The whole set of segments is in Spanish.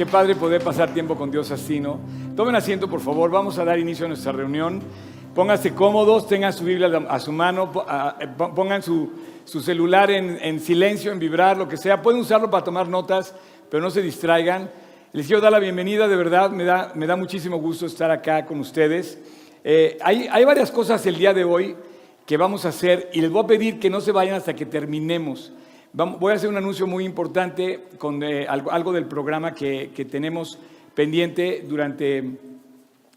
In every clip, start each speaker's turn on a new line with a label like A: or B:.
A: Qué padre poder pasar tiempo con Dios así, ¿no? Tomen asiento, por favor. Vamos a dar inicio a nuestra reunión. Pónganse cómodos, tengan su Biblia a su mano, eh, pongan su, celular en, silencio, en vibrar, lo que sea. Pueden usarlo para tomar notas, pero no se distraigan. Les quiero dar la bienvenida, de verdad, me da, me da muchísimo gusto estar acá con ustedes. Eh, hay, hay varias cosas el día de hoy que vamos a hacer y les voy a pedir que no se vayan hasta que terminemos voy a hacer un anuncio muy importante con eh, algo, del programa que, tenemos pendiente durante,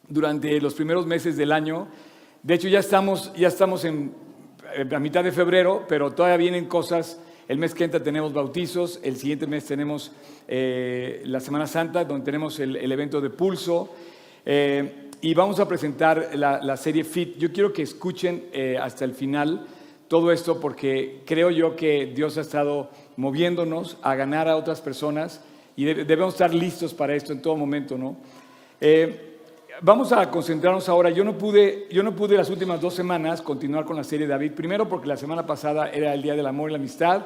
A: durante los primeros meses del año. De hecho, ya estamos, ya estamos en la mitad de febrero, pero todavía vienen cosas. El mes que entra tenemos bautizos, el siguiente mes tenemos eh, la Semana Santa, donde tenemos el, evento de pulso. Eh, y vamos a presentar la, la, serie FIT. Yo quiero que escuchen hasta el final todo esto porque creo yo que Dios ha estado moviéndonos a ganar a otras personas y debemos estar listos para esto en todo momento, ¿no? Eh, vamos a concentrarnos ahora. Yo no, pude, yo no pude las últimas dos semanas continuar con la serie David, primero porque la semana pasada era el Día del Amor y la Amistad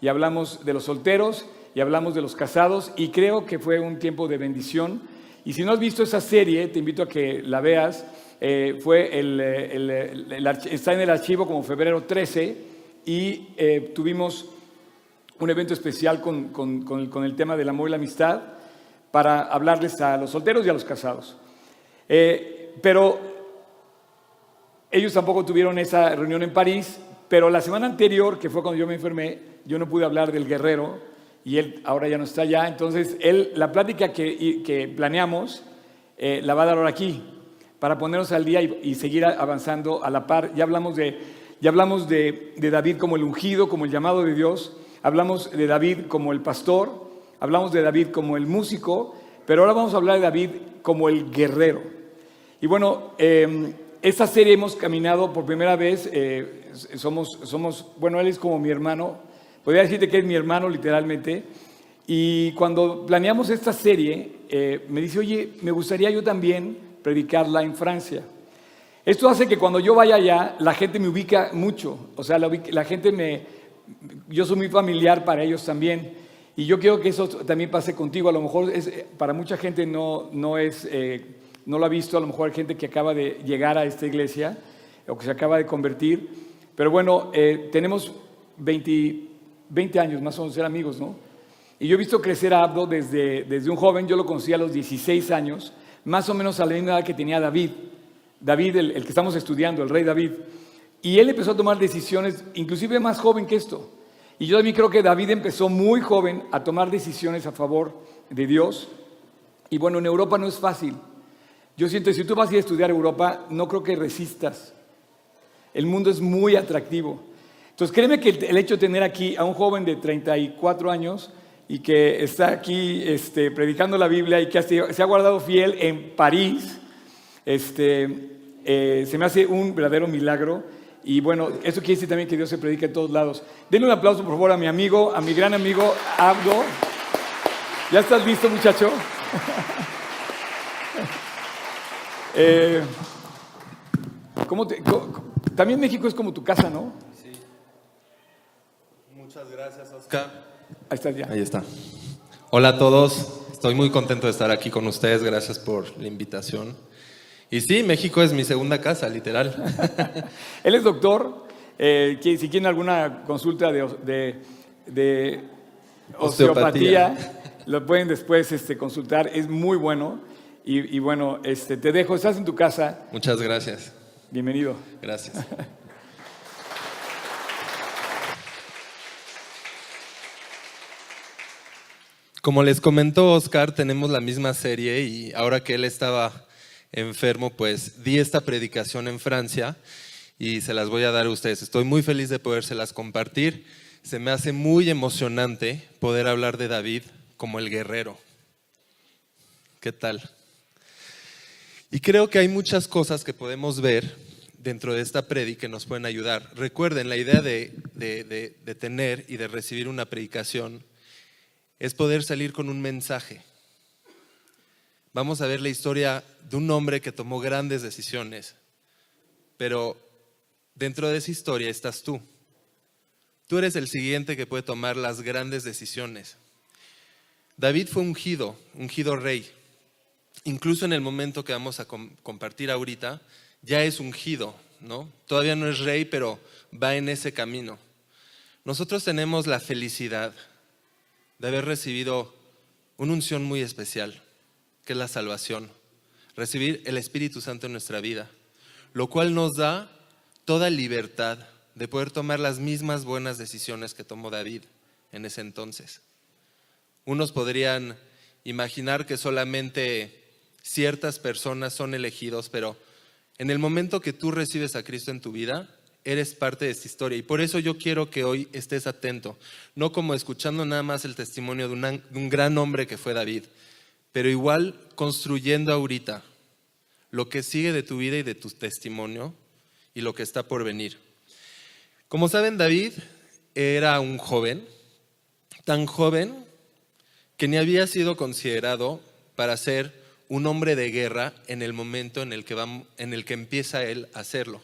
A: y hablamos de los solteros y hablamos de los casados y creo que fue un tiempo de bendición. Y si no has visto esa serie, te invito a que la veas. Eh, fue eh, está en el archivo como febrero 13 y eh, tuvimos un evento especial con, con, el, tema del amor y la amistad para hablarles a los solteros y a los casados. pero ellos tampoco tuvieron esa reunión en París, pero la semana anterior, que fue cuando yo me enfermé, yo no pude hablar del guerrero y él ahora ya no está allá. Entonces, él, la plática que, que planeamos la va a dar ahora aquí para ponernos al día y, seguir avanzando a la par. Ya hablamos, de, ya hablamos de, David como el ungido, como el llamado de Dios, hablamos de David como el pastor, hablamos de David como el músico, pero ahora vamos a hablar de David como el guerrero. Y bueno, eh, esta serie hemos caminado por primera vez, eh, somos, somos, bueno, él es como mi hermano, podría decirte que es mi hermano literalmente, y cuando planeamos esta serie, eh, me dice, oye, me gustaría yo también predicarla en Francia. Esto hace que cuando yo vaya allá, la gente me ubica mucho. O sea, la, gente me... Yo soy muy familiar para ellos también. Y yo quiero que eso también pase contigo. A lo mejor es, para mucha gente no, no, es, eh, no lo ha visto. A lo mejor hay gente que acaba de llegar a esta iglesia o que se acaba de convertir. Pero bueno, eh, tenemos 20, 20 años más o menos ser amigos, ¿no? Y yo he visto crecer a Abdo desde, desde un joven. Yo lo conocí a los 16 años más o menos a la misma edad que tenía David. David, el, que estamos estudiando, el rey David. Y él empezó a tomar decisiones, inclusive más joven que esto. Y yo también creo que David empezó muy joven a tomar decisiones a favor de Dios. Y bueno, en Europa no es fácil. Yo siento que si tú vas a ir a estudiar Europa, no creo que resistas. El mundo es muy atractivo. Entonces créeme que el hecho de tener aquí a un joven de 34 años y que está aquí este, predicando la Biblia y que se ha guardado fiel en París, este, eh, se me hace un verdadero milagro. Y bueno, eso quiere decir también que Dios se predica en todos lados. Denle un aplauso, por favor, a mi amigo, a mi gran amigo Abdo. ¿Ya estás listo, muchacho? Eh, también México es como tu casa, ¿no? Sí.
B: Muchas gracias, Oscar.
A: Ahí está ya.
B: Ahí está. Hola a todos. Estoy muy contento de estar aquí con ustedes. Gracias por la invitación. Y sí, México es mi segunda casa, literal.
A: Él es doctor. Eh, si quieren alguna consulta de, de, osteopatía, lo pueden después este, consultar. Es muy bueno. Y, y, bueno, este, te dejo. Estás en tu casa.
B: Muchas gracias.
A: Bienvenido.
B: Gracias. Como les comentó Oscar, tenemos la misma serie y ahora que él estaba enfermo, pues di esta predicación en Francia y se las voy a dar a ustedes. Estoy muy feliz de podérselas compartir. Se me hace muy emocionante poder hablar de David como el guerrero. ¿Qué tal? Y creo que hay muchas cosas que podemos ver dentro de esta predica que nos pueden ayudar. Recuerden, la idea de, de tener y de recibir una predicación es poder salir con un mensaje. Vamos a ver la historia de un hombre que tomó grandes decisiones, pero dentro de esa historia estás tú. Tú eres el siguiente que puede tomar las grandes decisiones. David fue ungido, ungido rey. Incluso en el momento que vamos a compartir ahorita, ya es ungido, ¿no? Todavía no es rey, pero va en ese camino. Nosotros tenemos la felicidad de haber recibido una unción muy especial, que es la salvación, recibir el Espíritu Santo en nuestra vida, lo cual nos da toda libertad de poder tomar las mismas buenas decisiones que tomó David en ese entonces. Unos podrían imaginar que solamente ciertas personas son elegidos, pero en el momento que tú recibes a Cristo en tu vida, eres parte de esta historia. Y por eso yo quiero que hoy estés atento, no como escuchando nada más el testimonio de, un gran hombre que fue David, pero igual construyendo ahorita lo que sigue de tu vida y de tu testimonio y lo que está por venir. Como saben, David era un joven, tan joven que ni había sido considerado para ser un hombre de guerra en el momento en el que, en el que empieza él a hacerlo.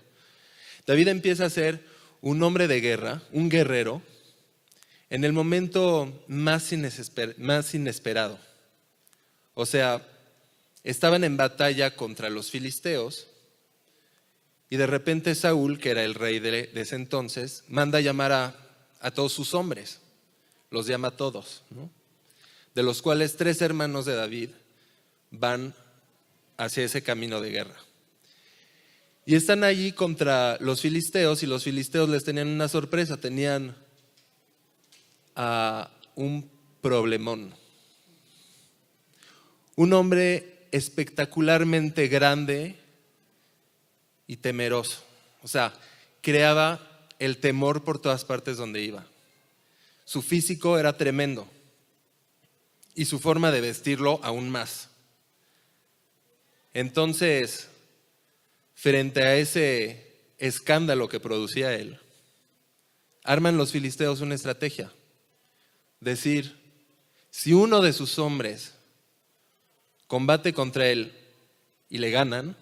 B: David empieza a ser un hombre de guerra, un guerrero, en el momento más, inesperado. O sea, estaban en batalla contra los filisteos y de repente Saúl, que era el rey de, ese entonces, manda llamar a, todos sus hombres, los llama a todos, de los cuales tres hermanos de David van hacia ese camino de guerra. Y están allí contra los filisteos y los filisteos les tenían una sorpresa, tenían a un problemón. Un hombre espectacularmente grande, y temeroso. O sea, creaba el temor por todas partes donde iba. Su físico era tremendo y su forma de vestirlo aún más. Entonces, frente a ese escándalo que producía él, arman los filisteos una estrategia. Decir, si uno de sus hombres combate contra él y le ganan,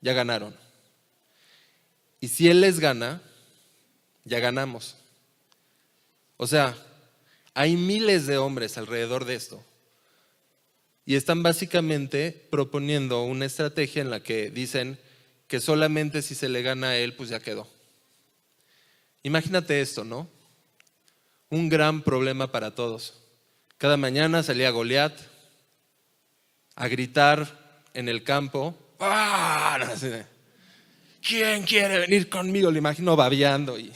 B: ya ganaron. Y si Él les gana, ya ganamos. O sea, hay miles de hombres alrededor de esto. Y están básicamente proponiendo una estrategia en la que dicen que solamente si se le gana a Él, pues ya quedó. Imagínate esto, ¿no? Un gran problema para todos. Cada mañana salía Goliat a gritar en el campo ¡Ah! ¿Quién quiere venir conmigo? Lo imagino babeando y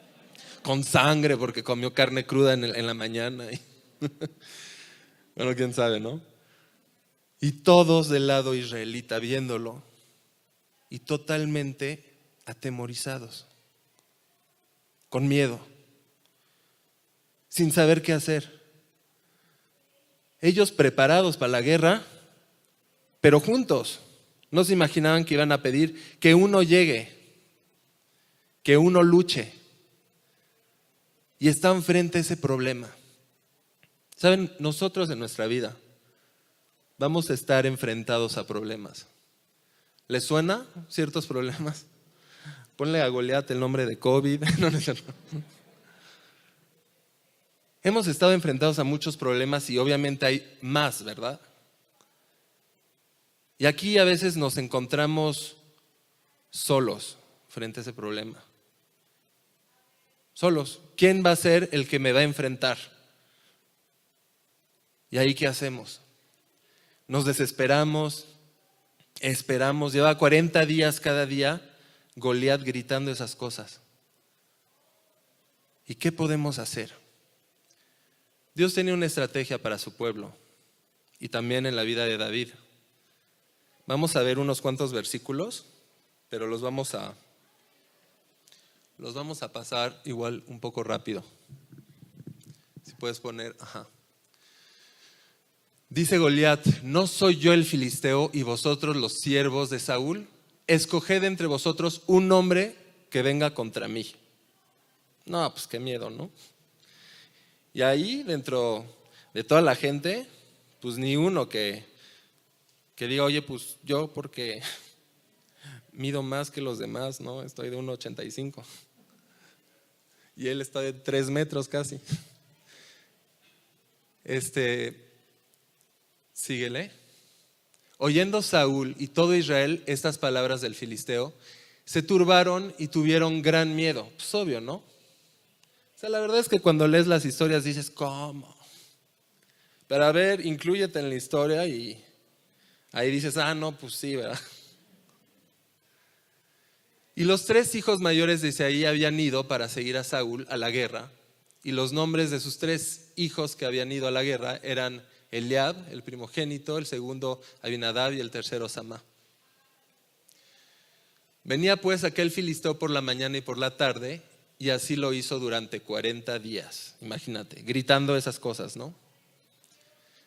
B: con sangre porque comió carne cruda en, la mañana. bueno, quién sabe, ¿no? Y todos del lado israelita viéndolo y totalmente atemorizados, con miedo, sin saber qué hacer. Ellos preparados para la guerra, pero juntos. No se imaginaban que iban a pedir que uno llegue, que uno luche. Y están frente a ese problema. Saben, nosotros en nuestra vida vamos a estar enfrentados a problemas. ¿Les suena ciertos problemas? Ponle a Goliat el nombre de COVID. No, no, Hemos estado enfrentados a muchos problemas y obviamente hay más, ¿verdad? Y aquí a veces nos encontramos solos frente a ese problema. Solos. ¿Quién va a ser el que me va a enfrentar? ¿Y ahí qué hacemos? Nos desesperamos, esperamos. Lleva 40 días cada día Goliat gritando esas cosas. ¿Y qué podemos hacer? Dios tenía una estrategia para su pueblo y también en la vida de David. Vamos a ver unos cuantos versículos, pero los vamos a los vamos a pasar igual un poco rápido. Si puedes poner, ajá. Dice Goliat, ¿no soy yo el filisteo y vosotros los siervos de Saúl? Escoged entre vosotros un hombre que venga contra mí. No, pues qué miedo, ¿no? Y ahí, dentro de toda la gente, pues ni uno que que diga, oye, pues yo porque mido más que los demás, ¿no? Estoy de 1,85. Y él está de 3 metros casi. Este, síguele. Oyendo Saúl y todo Israel estas palabras del filisteo, se turbaron y tuvieron gran miedo. Pues obvio, ¿no? O sea, la verdad es que cuando lees las historias dices, ¿cómo? Pero a ver, incluyete en la historia y ahí dices, ah, no, pues sí, ¿verdad? Y los tres hijos mayores de Isaí habían ido para seguir a Saúl a la guerra. Y los nombres de sus tres hijos que habían ido a la guerra eran Eliab, el primogénito, el segundo Abinadab y el tercero Samá. Venía pues aquel filisteo por la mañana y por la tarde, y así lo hizo durante 40 días. Imagínate, gritando esas cosas, ¿no?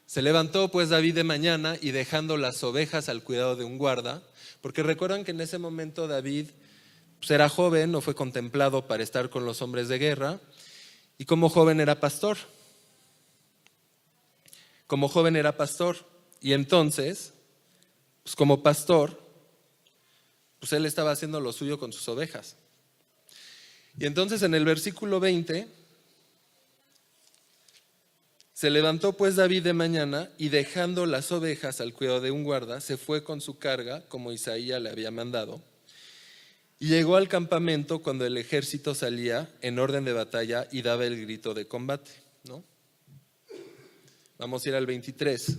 B: Se levantó pues David de mañana y dejando las ovejas al cuidado de un guarda, porque recuerdan que en ese momento David pues era joven, no fue contemplado para estar con los hombres de guerra, y como joven era pastor. Como joven era pastor, y entonces, pues como pastor, pues él estaba haciendo lo suyo con sus ovejas. Y entonces en el versículo 20, se levantó pues David de mañana y dejando las ovejas al cuidado de un guarda, se fue con su carga, como Isaías le había mandado y llegó al campamento cuando el ejército salía en orden de batalla y daba el grito de combate. ¿no? Vamos a ir al 23.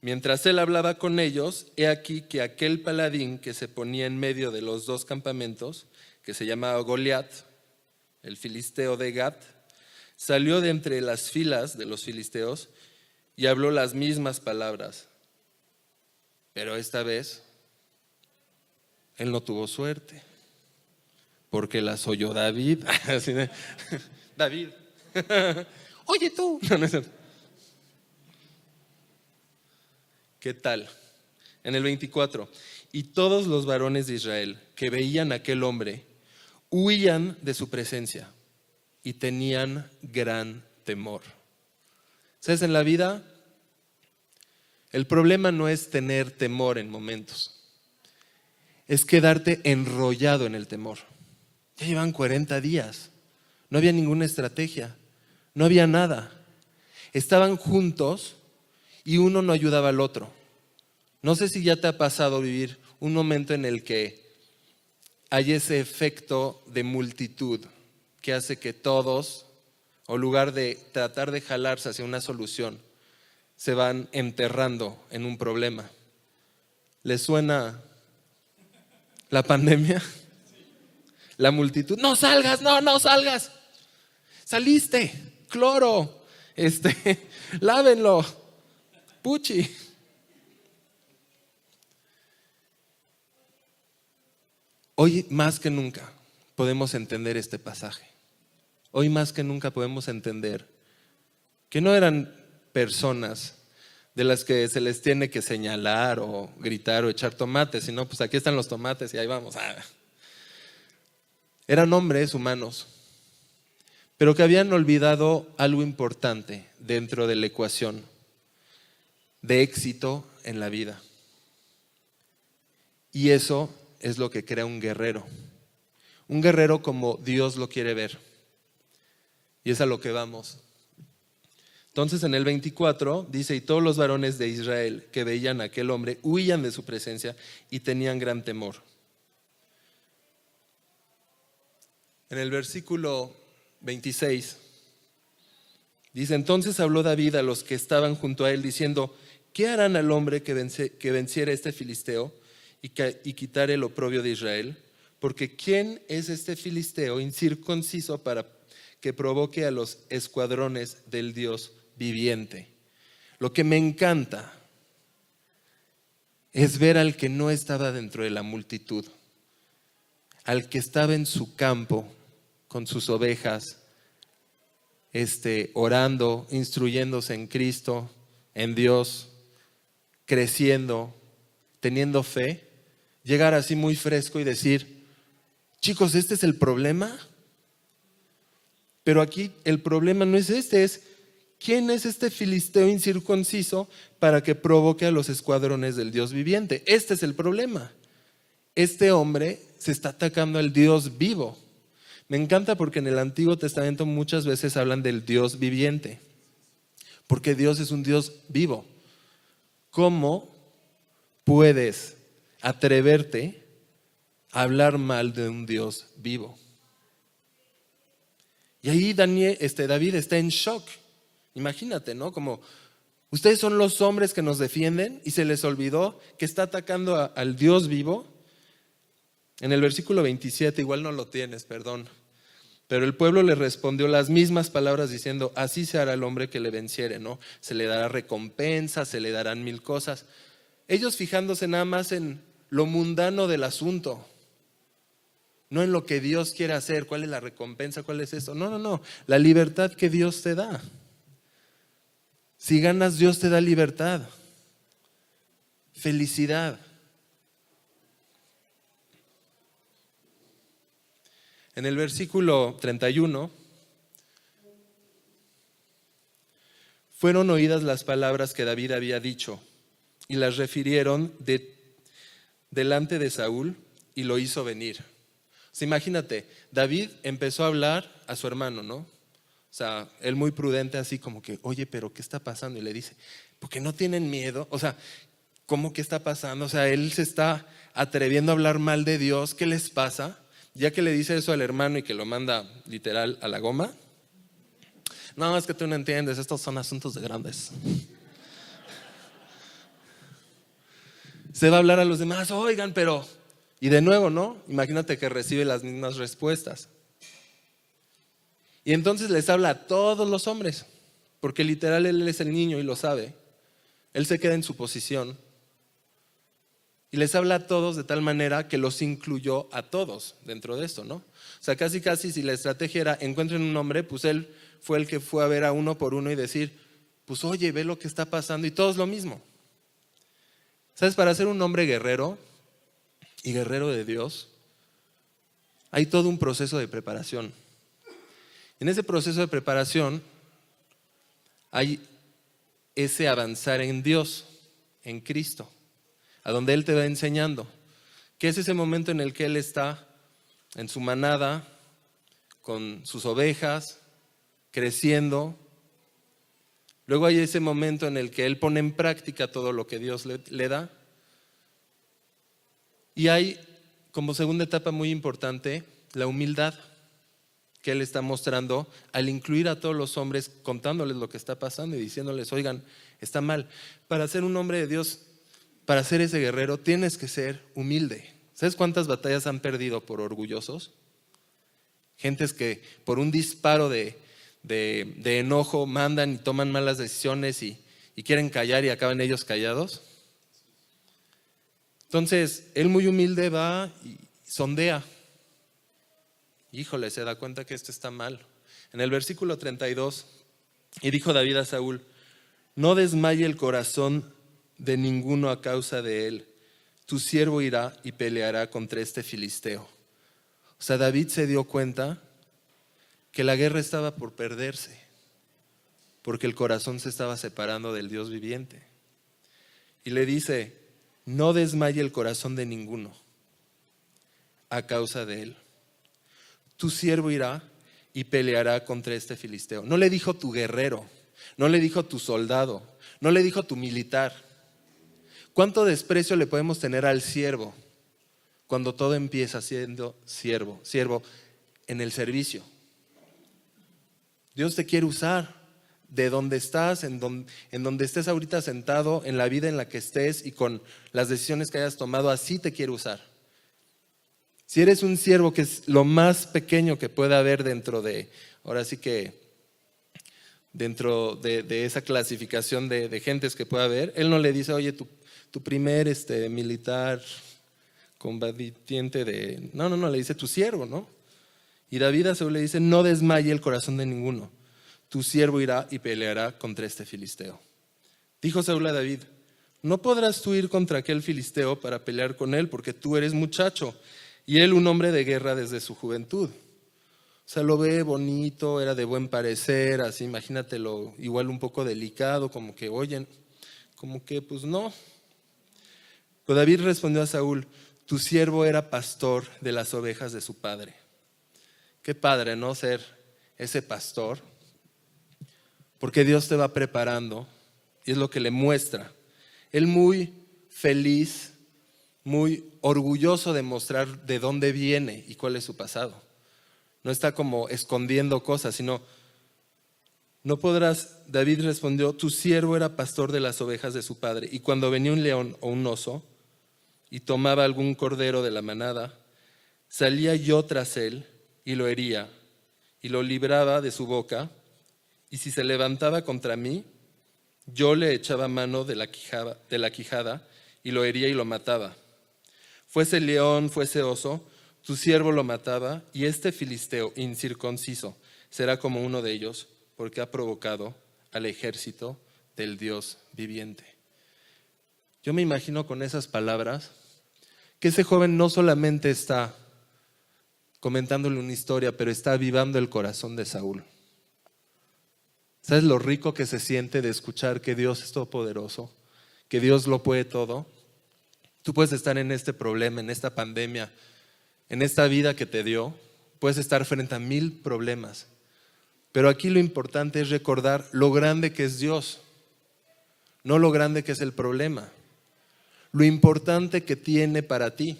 B: Mientras él hablaba con ellos, he aquí que aquel paladín que se ponía en medio de los dos campamentos, que se llamaba Goliat, el filisteo de Gat, salió de entre las filas de los filisteos y habló las mismas palabras. Pero esta vez él no tuvo suerte, porque las oyó David. David, oye tú. ¿Qué tal? En el 24, y todos los varones de Israel que veían a aquel hombre huían de su presencia y tenían gran temor. ¿Sabes? En la vida, el problema no es tener temor en momentos es quedarte enrollado en el temor. Ya llevan 40 días, no había ninguna estrategia, no había nada. Estaban juntos y uno no ayudaba al otro. No sé si ya te ha pasado vivir un momento en el que hay ese efecto de multitud que hace que todos, o lugar de tratar de jalarse hacia una solución, se van enterrando en un problema. ¿Les suena la pandemia? La multitud, no salgas, no, no salgas. Saliste, cloro, este, lávenlo, puchi. Hoy más que nunca podemos entender este pasaje. Hoy más que nunca podemos entender que no eran personas de las que se les tiene que señalar o gritar o echar tomates, sino pues aquí están los tomates y ahí vamos. Ah. Eran hombres humanos, pero que habían olvidado algo importante dentro de la ecuación de éxito en la vida. Y eso es lo que crea un guerrero. Un guerrero como Dios lo quiere ver. Y es a lo que vamos. Entonces en el 24 dice, y todos los varones de Israel que veían a aquel hombre huían de su presencia y tenían gran temor. En el versículo 26 dice, entonces habló David a los que estaban junto a él diciendo, ¿qué harán al hombre que, venciera este filisteo y, y quitare el oprobio de Israel? Porque ¿quién es este filisteo incircunciso para que provoque a los escuadrones del Dios viviente. Lo que me encanta es ver al que no estaba dentro de la multitud, al que estaba en su campo con sus ovejas, este, orando, instruyéndose en Cristo, en Dios, creciendo, teniendo fe, llegar así muy fresco y decir, chicos, este es el problema. Pero aquí el problema no es este, es ¿quién es este filisteo incircunciso para que provoque a los escuadrones del Dios viviente? Este es el problema. Este hombre se está atacando al Dios vivo. Me encanta porque en el Antiguo Testamento muchas veces hablan del Dios viviente. porque Dios es un Dios vivo. ¿Cómo puedes atreverte a hablar mal de un Dios vivo? Y ahí Daniel, este, David está en shock. Imagínate, ¿no? Como ustedes son los hombres que nos defienden y se les olvidó que está atacando al Dios vivo. En el versículo 27, igual no lo tienes, perdón. Pero el pueblo le respondió las mismas palabras diciendo, así se hará el hombre que le venciere, ¿no? Se le dará recompensa, se le darán mil cosas. Ellos fijándose nada más en lo mundano del asunto, no en lo que Dios quiere hacer, cuál es la recompensa, cuál es eso. No, no, no, la libertad que Dios te da. Si ganas, Dios te da libertad, felicidad. En el versículo 31, fueron oídas las palabras que David había dicho y las refirieron de, delante de Saúl y lo hizo venir. imagínate, David empezó a hablar a su hermano, ¿no? O sea, él muy prudente, así como que, oye, pero ¿qué está pasando? Y le dice, porque no tienen miedo. O sea, ¿cómo que está pasando? O sea, él se está atreviendo a hablar mal de Dios. ¿Qué les pasa? Ya que le dice eso al hermano y que lo manda literal a la goma. No, es que tú no entiendes, estos son asuntos de grandes. Se va a hablar a los demás, oigan, pero... Y de nuevo, ¿no? Imagínate que recibe las mismas respuestas. Y entonces les habla a todos los hombres, porque literal él es el niño y lo sabe. Él se queda en su posición. Y les habla a todos de tal manera que los incluyó a todos dentro de esto, ¿no? O sea, casi casi si la estrategia era encuentren un hombre, pues él fue el que fue a ver a uno por uno y decir, pues oye, ve lo que está pasando y todos lo mismo. ¿Sabes? Para ser un hombre guerrero y guerrero de Dios, hay todo un proceso de preparación. En ese proceso de preparación hay ese avanzar en Dios, en Cristo, a donde Él te va enseñando, que es ese momento en el que Él está en su manada, con sus ovejas, creciendo. Luego hay ese momento en el que Él pone en práctica todo lo que Dios le, le da. Y hay como segunda etapa muy importante la humildad que Él está mostrando al incluir a todos los hombres contándoles lo que está pasando y diciéndoles, oigan, está mal. Para ser un hombre de Dios, para ser ese guerrero, tienes que ser humilde. ¿Sabes cuántas batallas han perdido por orgullosos? Gentes que por un disparo de, enojo mandan y toman malas decisiones y, y quieren callar y acaban ellos callados. Entonces, él muy humilde va y sondea híjole, se da cuenta que esto está mal. En el versículo 32, y dijo David a Saúl, no desmaye el corazón de ninguno a causa de él. Tu siervo irá y peleará contra este filisteo. O sea, David se dio cuenta que la guerra estaba por perderse, porque el corazón se estaba separando del Dios viviente. Y le dice, no desmaye el corazón de ninguno a causa de él tu siervo irá y peleará contra este filisteo. No le dijo tu guerrero, no le dijo tu soldado, no le dijo tu militar. ¿Cuánto desprecio le podemos tener al siervo cuando todo empieza siendo siervo, siervo en el servicio? Dios te quiere usar de donde estás, en donde, estés ahorita sentado, en la vida en la que estés y con las decisiones que hayas tomado, así te quiere usar. Si eres un siervo que es lo más pequeño que pueda haber dentro de, ahora sí que dentro de, esa clasificación de, gentes que pueda haber, él no le dice, oye, tu, tu primer este, militar combatiente de... No, no, no, le dice tu siervo, ¿no? Y David a Saúl le dice, no desmaye el corazón de ninguno, tu siervo irá y peleará contra este filisteo. Dijo Saúl a David, no podrás tú ir contra aquel filisteo para pelear con él, porque tú eres muchacho y él un hombre de guerra desde su juventud. O sea, lo ve bonito, era de buen parecer, así imagínatelo igual un poco delicado, como que, oyen, como que, pues no. David respondió a Saúl, tu siervo era pastor de las ovejas de su padre. Qué padre, ¿no? Ser ese pastor. porque Dios te va preparando y es lo que le muestra. Él muy feliz, muy orgulloso de mostrar de dónde viene y cuál es su pasado. No está como escondiendo cosas, sino, no podrás, David respondió, tu siervo era pastor de las ovejas de su padre, y cuando venía un león o un oso y tomaba algún cordero de la manada, salía yo tras él y lo hería, y lo libraba de su boca, y si se levantaba contra mí, yo le echaba mano de la quijada, de la quijada y lo hería y lo mataba. Fuese león, fuese oso, tu siervo lo mataba, y este filisteo incircunciso será como uno de ellos, porque ha provocado al ejército del Dios viviente. Yo me imagino con esas palabras que ese joven no solamente está comentándole una historia, pero está avivando el corazón de Saúl. ¿Sabes lo rico que se siente de escuchar que Dios es todopoderoso, que Dios lo puede todo? Tú puedes estar en este problema, en esta pandemia, en esta vida que te dio, puedes estar frente a mil problemas. Pero aquí lo importante es recordar lo grande que es Dios, no lo grande que es el problema. Lo importante que tiene para ti,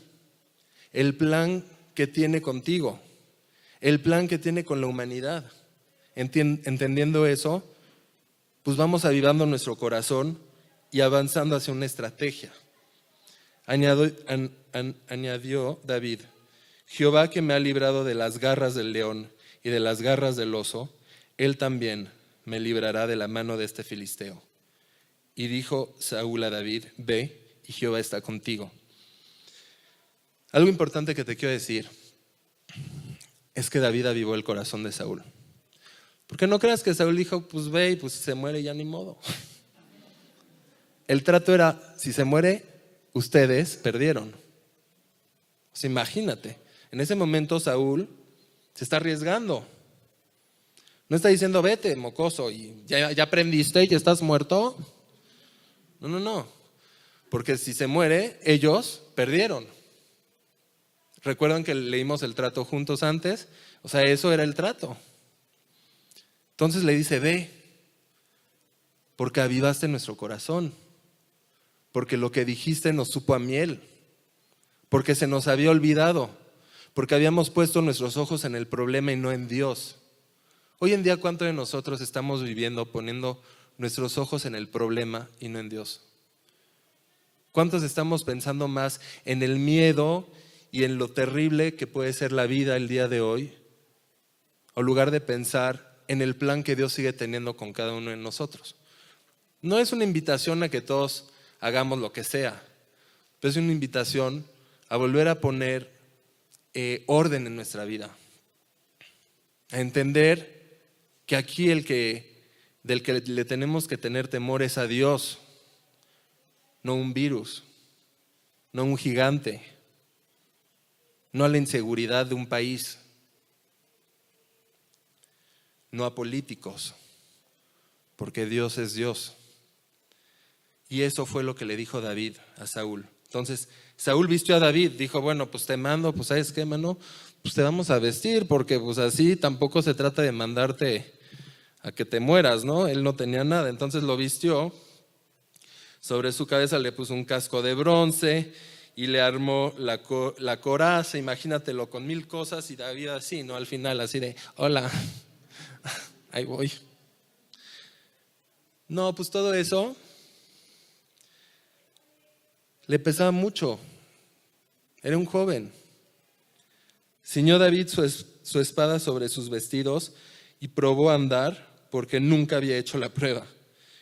B: el plan que tiene contigo, el plan que tiene con la humanidad. Entendiendo eso, pues vamos avivando nuestro corazón y avanzando hacia una estrategia. Añadió, David, Jehová que me ha librado de las garras del león y de las garras del oso, él también me librará de la mano de este filisteo. Y dijo Saúl a David, ve, y Jehová está contigo. Algo importante que te quiero decir es que David avivó el corazón de Saúl. Porque no creas que Saúl dijo, pues ve y pues se muere ya ni modo. El trato era, si se muere, ustedes perdieron. imagínate, en ese momento Saúl se está arriesgando. No está diciendo, vete, mocoso, y ya, ya aprendiste y ya estás muerto. No, no, no. Porque si se muere, ellos perdieron. ¿Recuerdan que leímos el trato juntos antes? O sea, eso era el trato. Entonces le dice, ve, porque avivaste nuestro corazón porque lo que dijiste nos supo a miel, porque se nos había olvidado, porque habíamos puesto nuestros ojos en el problema y no en Dios. Hoy en día, ¿cuántos de nosotros estamos viviendo poniendo nuestros ojos en el problema y no en Dios? ¿Cuántos estamos pensando más en el miedo y en lo terrible que puede ser la vida el día de hoy? O lugar de pensar en el plan que Dios sigue teniendo con cada uno de nosotros. No es una invitación a que todos hagamos lo que sea. Pero es una invitación a volver a poner eh, orden en nuestra vida. A entender que aquí el que, del que le tenemos que tener temor es a Dios, no un virus, no un gigante, no a la inseguridad de un país, no a políticos, porque Dios es Dios. Y eso fue lo que le dijo David a Saúl. Entonces, Saúl vistió a David, dijo, bueno, pues te mando, pues sabes qué, mano, pues te vamos a vestir, porque pues así tampoco se trata de mandarte a que te mueras, ¿no? Él no tenía nada, entonces lo vistió, sobre su cabeza le puso un casco de bronce y le armó la, la coraza, imagínatelo, con mil cosas y David así, ¿no? Al final así de, hola, ahí voy. No, pues todo eso le pesaba mucho. Era un joven. Ciñó David su, espada sobre sus vestidos y probó a andar porque nunca había hecho la prueba.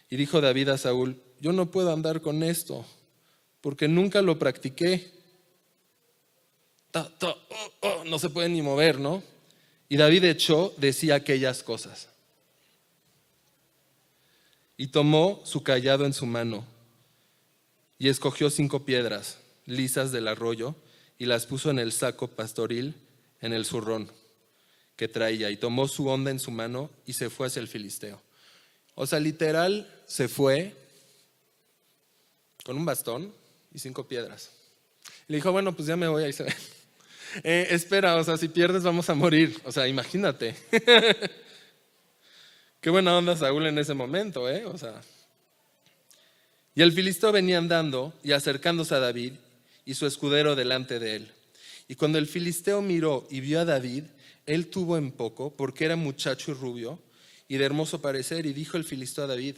B: Y dijo David a Saúl, yo no puedo andar con esto porque nunca lo practiqué. Oh, oh, no se puede ni mover, ¿no? Y David echó, decía aquellas cosas. Y tomó su callado en su mano y escogió cinco piedras lisas del arroyo y las puso en el saco pastoril en el zurrón que traía y tomó su onda en su mano y se fue hacia el filisteo. O sea, literal se fue con un bastón y cinco piedras. Le dijo, bueno, pues ya me voy, ahí se. Eh, espera, o sea, si pierdes vamos a morir. O sea, imagínate. Qué buena onda Saúl en ese momento, ¿eh? O sea. Y el filisteo venía andando y acercándose a David y su escudero delante de él. Y cuando el filisteo miró y vio a David, él tuvo en poco, porque era muchacho y rubio y de hermoso parecer, y dijo el filisteo a David,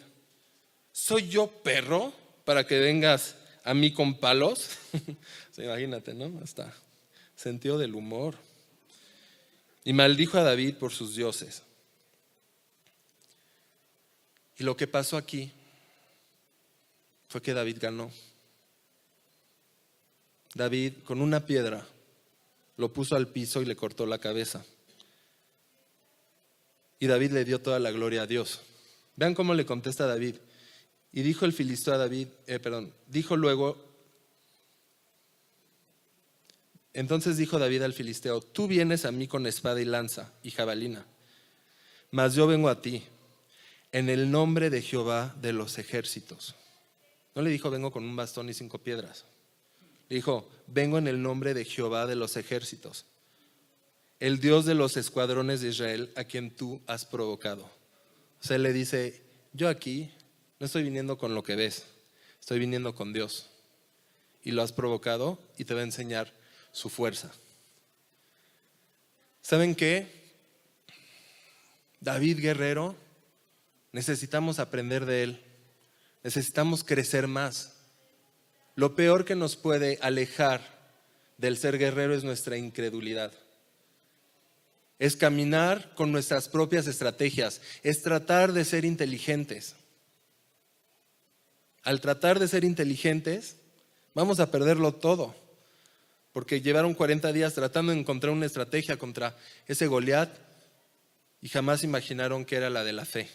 B: ¿soy yo perro para que vengas a mí con palos? imagínate, ¿no? Hasta sentido del humor. Y maldijo a David por sus dioses. Y lo que pasó aquí fue que David ganó. David con una piedra lo puso al piso y le cortó la cabeza. Y David le dio toda la gloria a Dios. Vean cómo le contesta David. Y dijo el filisteo a David, eh, perdón, dijo luego, entonces dijo David al filisteo, tú vienes a mí con espada y lanza y jabalina, mas yo vengo a ti en el nombre de Jehová de los ejércitos. No le dijo, vengo con un bastón y cinco piedras. Le dijo, vengo en el nombre de Jehová de los ejércitos, el Dios de los escuadrones de Israel a quien tú has provocado. O sea, le dice, yo aquí no estoy viniendo con lo que ves, estoy viniendo con Dios. Y lo has provocado y te va a enseñar su fuerza. ¿Saben qué? David Guerrero Necesitamos aprender de Él. Necesitamos crecer más. Lo peor que nos puede alejar del ser guerrero es nuestra incredulidad. Es caminar con nuestras propias estrategias. Es tratar de ser inteligentes. Al tratar de ser inteligentes, vamos a perderlo todo. Porque llevaron 40 días tratando de encontrar una estrategia contra ese Goliat y jamás imaginaron que era la de la fe.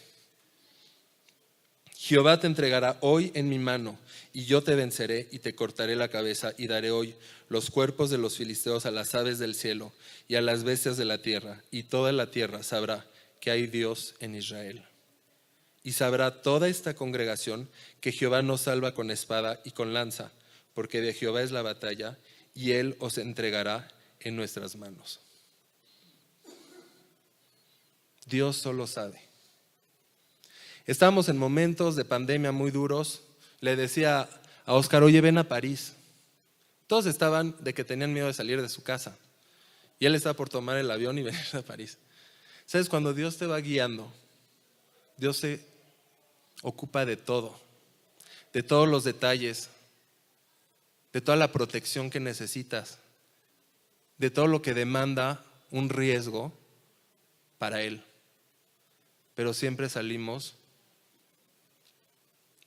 B: Jehová te entregará hoy en mi mano, y yo te venceré y te cortaré la cabeza, y daré hoy los cuerpos de los filisteos a las aves del cielo y a las bestias de la tierra, y toda la tierra sabrá que hay Dios en Israel. Y sabrá toda esta congregación que Jehová nos salva con espada y con lanza, porque de Jehová es la batalla, y él os entregará en nuestras manos. Dios solo sabe Estábamos en momentos de pandemia muy duros. Le decía a Oscar, oye, ven a París. Todos estaban de que tenían miedo de salir de su casa. Y él estaba por tomar el avión y venir a París. ¿Sabes? Cuando Dios te va guiando, Dios se ocupa de todo, de todos los detalles, de toda la protección que necesitas, de todo lo que demanda un riesgo para Él. Pero siempre salimos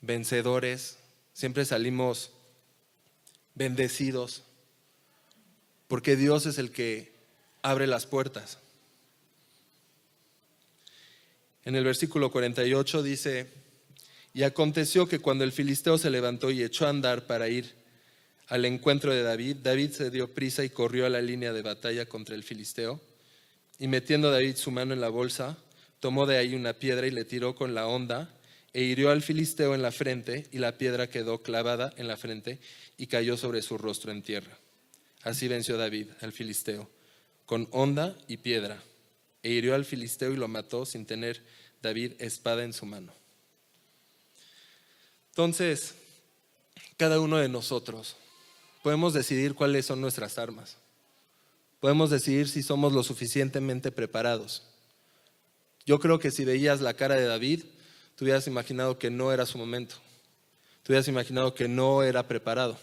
B: vencedores, siempre salimos bendecidos, porque Dios es el que abre las puertas. En el versículo 48 dice, y aconteció que cuando el filisteo se levantó y echó a andar para ir al encuentro de David, David se dio prisa y corrió a la línea de batalla contra el filisteo, y metiendo David su mano en la bolsa, tomó de ahí una piedra y le tiró con la honda e hirió al filisteo en la frente, y la piedra quedó clavada en la frente y cayó sobre su rostro en tierra. Así venció David al filisteo, con honda y piedra, e hirió al filisteo y lo mató sin tener David espada en su mano. Entonces, cada uno de nosotros podemos decidir cuáles son nuestras armas. Podemos decidir si somos lo suficientemente preparados. Yo creo que si veías la cara de David, tú hubieras imaginado que no era su momento. Tú hubieras imaginado que no era preparado.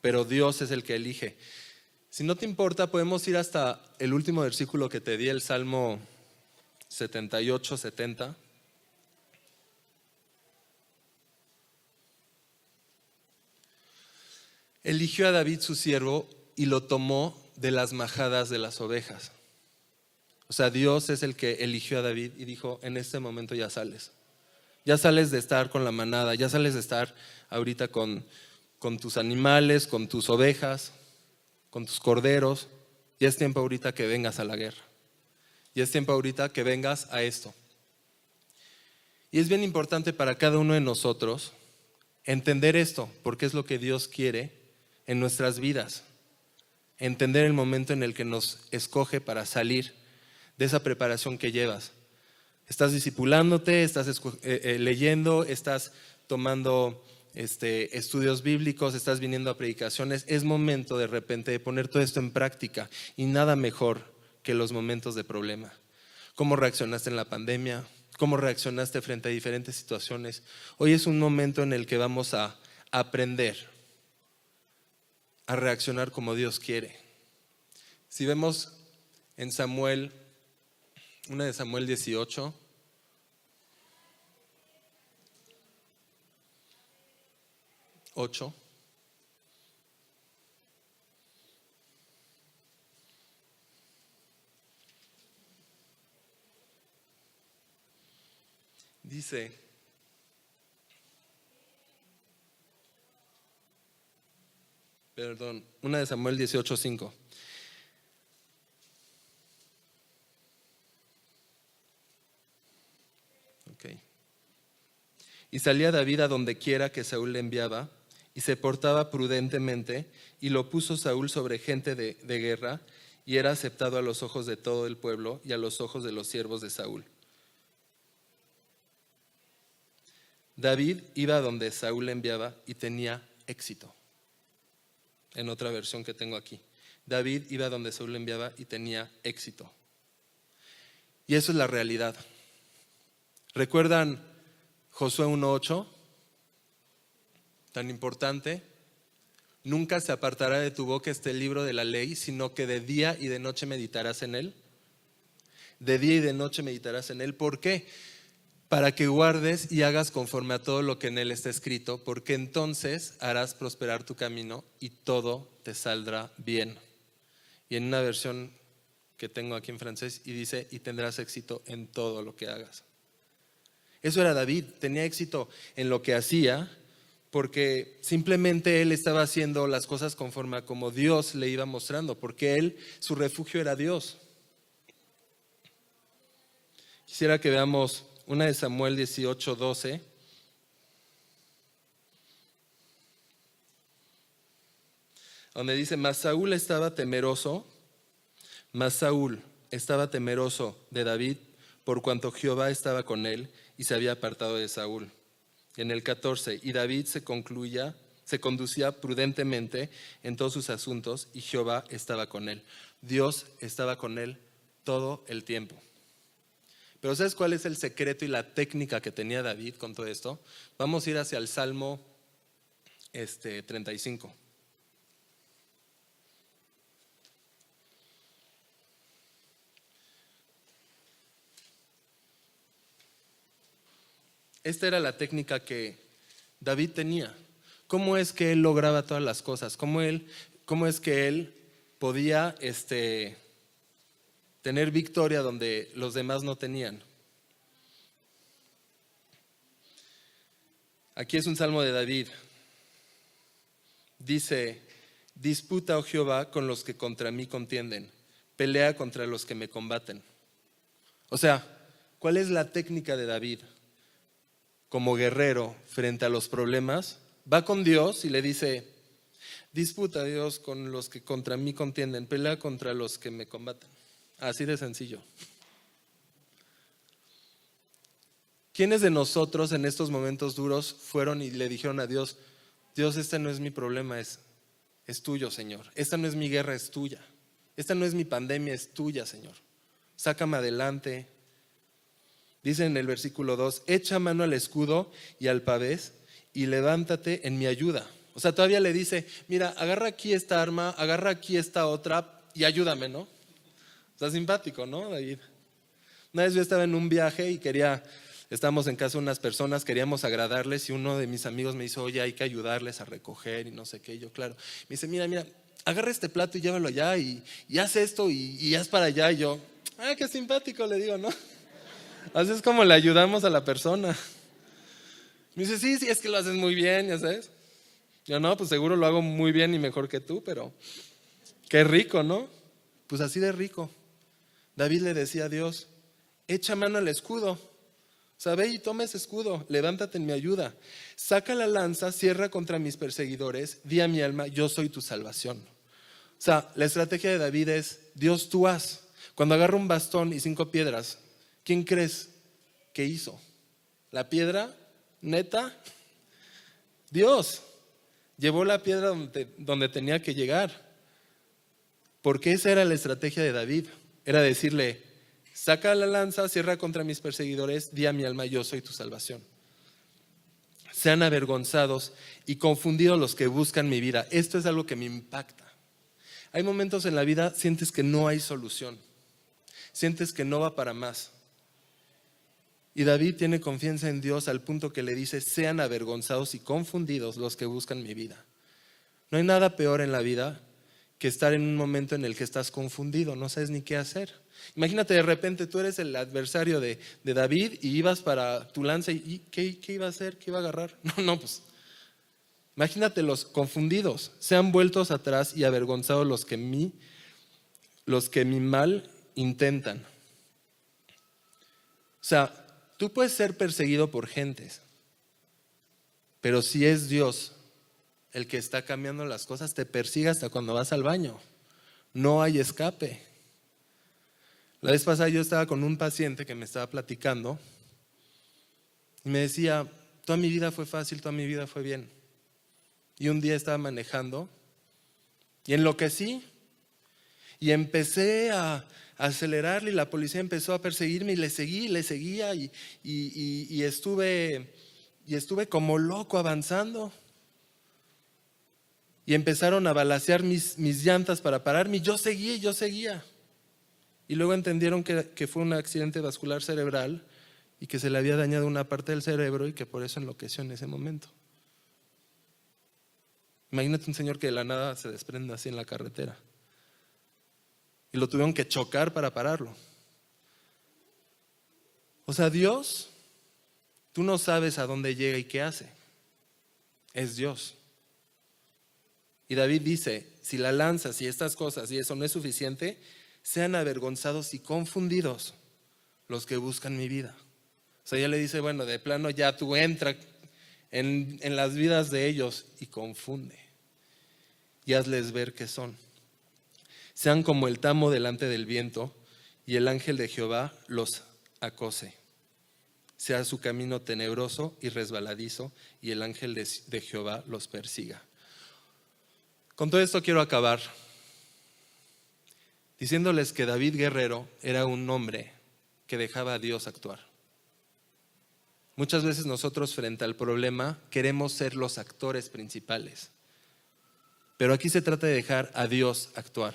B: Pero Dios es el que elige. Si no te importa, podemos ir hasta el último versículo que te di, el Salmo 78, 70. Eligió a David su siervo y lo tomó de las majadas de las ovejas. O sea, Dios es el que eligió a David y dijo, en este momento ya sales. Ya sales de estar con la manada, ya sales de estar ahorita con, con tus animales, con tus ovejas, con tus corderos. Ya es tiempo ahorita que vengas a la guerra. Ya es tiempo ahorita que vengas a esto. Y es bien importante para cada uno de nosotros entender esto, porque es lo que Dios quiere en nuestras vidas. Entender el momento en el que nos escoge para salir de esa preparación que llevas Estás discipulándote, estás eh, eh, leyendo, estás tomando este, estudios bíblicos, estás viniendo a predicaciones. Es momento de repente de poner todo esto en práctica y nada mejor que los momentos de problema. ¿Cómo reaccionaste en la pandemia? ¿Cómo reaccionaste frente a diferentes situaciones? Hoy es un momento en el que vamos a aprender a reaccionar como Dios quiere. Si vemos en Samuel, una de Samuel 18, ocho. Dice, perdón, una de Samuel 18:5. Ok. Y salía David a donde quiera que Saúl le enviaba, y se portaba prudentemente, y lo puso Saúl sobre gente de, de guerra, y era aceptado a los ojos de todo el pueblo y a los ojos de los siervos de Saúl. David iba a donde Saúl le enviaba y tenía éxito. En otra versión que tengo aquí. David iba donde Saúl le enviaba y tenía éxito. Y eso es la realidad. ¿Recuerdan Josué 1.8? Tan importante. Nunca se apartará de tu boca este libro de la ley, sino que de día y de noche meditarás en él. De día y de noche meditarás en él. ¿Por qué? Para que guardes y hagas conforme a todo lo que en él está escrito, porque entonces harás prosperar tu camino y todo te saldrá bien. Y en una versión que tengo aquí en francés, y dice, y tendrás éxito en todo lo que hagas. Eso era David, tenía éxito en lo que hacía, porque simplemente él estaba haciendo las cosas conforme a como Dios le iba mostrando, porque él, su refugio era Dios. Quisiera que veamos una de Samuel 18, 12. Donde dice, mas Saúl estaba temeroso, mas Saúl estaba temeroso de David por cuanto Jehová estaba con él y se había apartado de Saúl. En el 14, y David se concluía, se conducía prudentemente en todos sus asuntos y Jehová estaba con él. Dios estaba con él todo el tiempo. Pero ¿sabes cuál es el secreto y la técnica que tenía David con todo esto? Vamos a ir hacia el Salmo este, 35. Esta era la técnica que David tenía. ¿Cómo es que él lograba todas las cosas? ¿Cómo, él, cómo es que él podía este, tener victoria donde los demás no tenían? Aquí es un salmo de David. Dice, disputa, oh Jehová, con los que contra mí contienden, pelea contra los que me combaten. O sea, ¿cuál es la técnica de David? como guerrero frente a los problemas, va con Dios y le dice, disputa Dios con los que contra mí contienden, pelea contra los que me combaten. Así de sencillo. ¿Quiénes de nosotros en estos momentos duros fueron y le dijeron a Dios, Dios, este no es mi problema, es, es tuyo, Señor. Esta no es mi guerra, es tuya. Esta no es mi pandemia, es tuya, Señor. Sácame adelante, Dice en el versículo 2, echa mano al escudo y al pavés y levántate en mi ayuda. O sea, todavía le dice, mira, agarra aquí esta arma, agarra aquí esta otra y ayúdame, ¿no? Sea, simpático, ¿no, David? Una vez yo estaba en un viaje y quería, estábamos en casa de unas personas, queríamos agradarles y uno de mis amigos me dijo, oye, hay que ayudarles a recoger y no sé qué. Y yo, claro, me dice, mira, mira, agarra este plato y llévalo allá y, y haz esto y, y haz para allá. Y yo, ah, qué simpático, le digo, ¿no? Así es como le ayudamos a la persona. Me dice, sí, sí, es que lo haces muy bien, ya sabes. Yo no, pues seguro lo hago muy bien y mejor que tú, pero qué rico, ¿no? Pues así de rico. David le decía a Dios, echa mano al escudo. Sabe y toma ese escudo, levántate en mi ayuda. Saca la lanza, cierra contra mis perseguidores, di a mi alma, yo soy tu salvación. O sea, la estrategia de David es, Dios tú haz. Cuando agarra un bastón y cinco piedras, ¿quién crees ¿qué hizo? La piedra, neta, Dios llevó la piedra donde tenía que llegar. Porque esa era la estrategia de David. Era decirle, saca la lanza, cierra contra mis perseguidores, di a mi alma, yo soy tu salvación. Sean avergonzados y confundidos los que buscan mi vida. Esto es algo que me impacta. Hay momentos en la vida, sientes que no hay solución. Sientes que no va para más. Y David tiene confianza en Dios al punto que le dice, sean avergonzados y confundidos los que buscan mi vida. No hay nada peor en la vida que estar en un momento en el que estás confundido, no sabes ni qué hacer. Imagínate de repente tú eres el adversario de, David y ibas para tu lanza y ¿qué, ¿qué, iba a hacer? ¿Qué iba a agarrar? No, no, pues imagínate los confundidos, sean vueltos atrás y avergonzados los que mí, los que mi mal intentan. O sea, tú puedes ser perseguido por gentes, pero si es Dios el que está cambiando las cosas, te persigue hasta cuando vas al baño. No hay escape. La vez pasada yo estaba con un paciente que me estaba platicando y me decía, toda mi vida fue fácil, toda mi vida fue bien. Y un día estaba manejando y enloquecí y empecé a, acelerarle y la policía empezó a perseguirme y le seguí, le seguía y, y, estuve, y estuve como loco avanzando. Y empezaron a balasear mis, mis llantas para pararme yo seguía yo seguía. Y luego entendieron que, que fue un accidente vascular cerebral y que se le había dañado una parte del cerebro y que por eso enloqueció en ese momento. Imagínate un señor que de la nada se desprende así en la carretera y lo tuvieron que chocar para pararlo. O sea, Dios, tú no sabes a dónde llega y qué hace. Es Dios. Y David dice, si la lanza, si estas cosas y eso no es suficiente, sean avergonzados y confundidos los que buscan mi vida. O sea, ya le dice, bueno, de plano ya tú entra en, en las vidas de ellos y confunde. Y hazles ver qué son sean como el tamo delante del viento, y el ángel de Jehová los acose. Sea su camino tenebroso y resbaladizo, y el ángel de, Jehová los persiga. Con todo esto quiero acabar diciéndoles que David Guerrero era un hombre que dejaba a Dios actuar. Muchas veces nosotros frente al problema queremos ser los actores principales, pero aquí se trata de dejar a Dios actuar.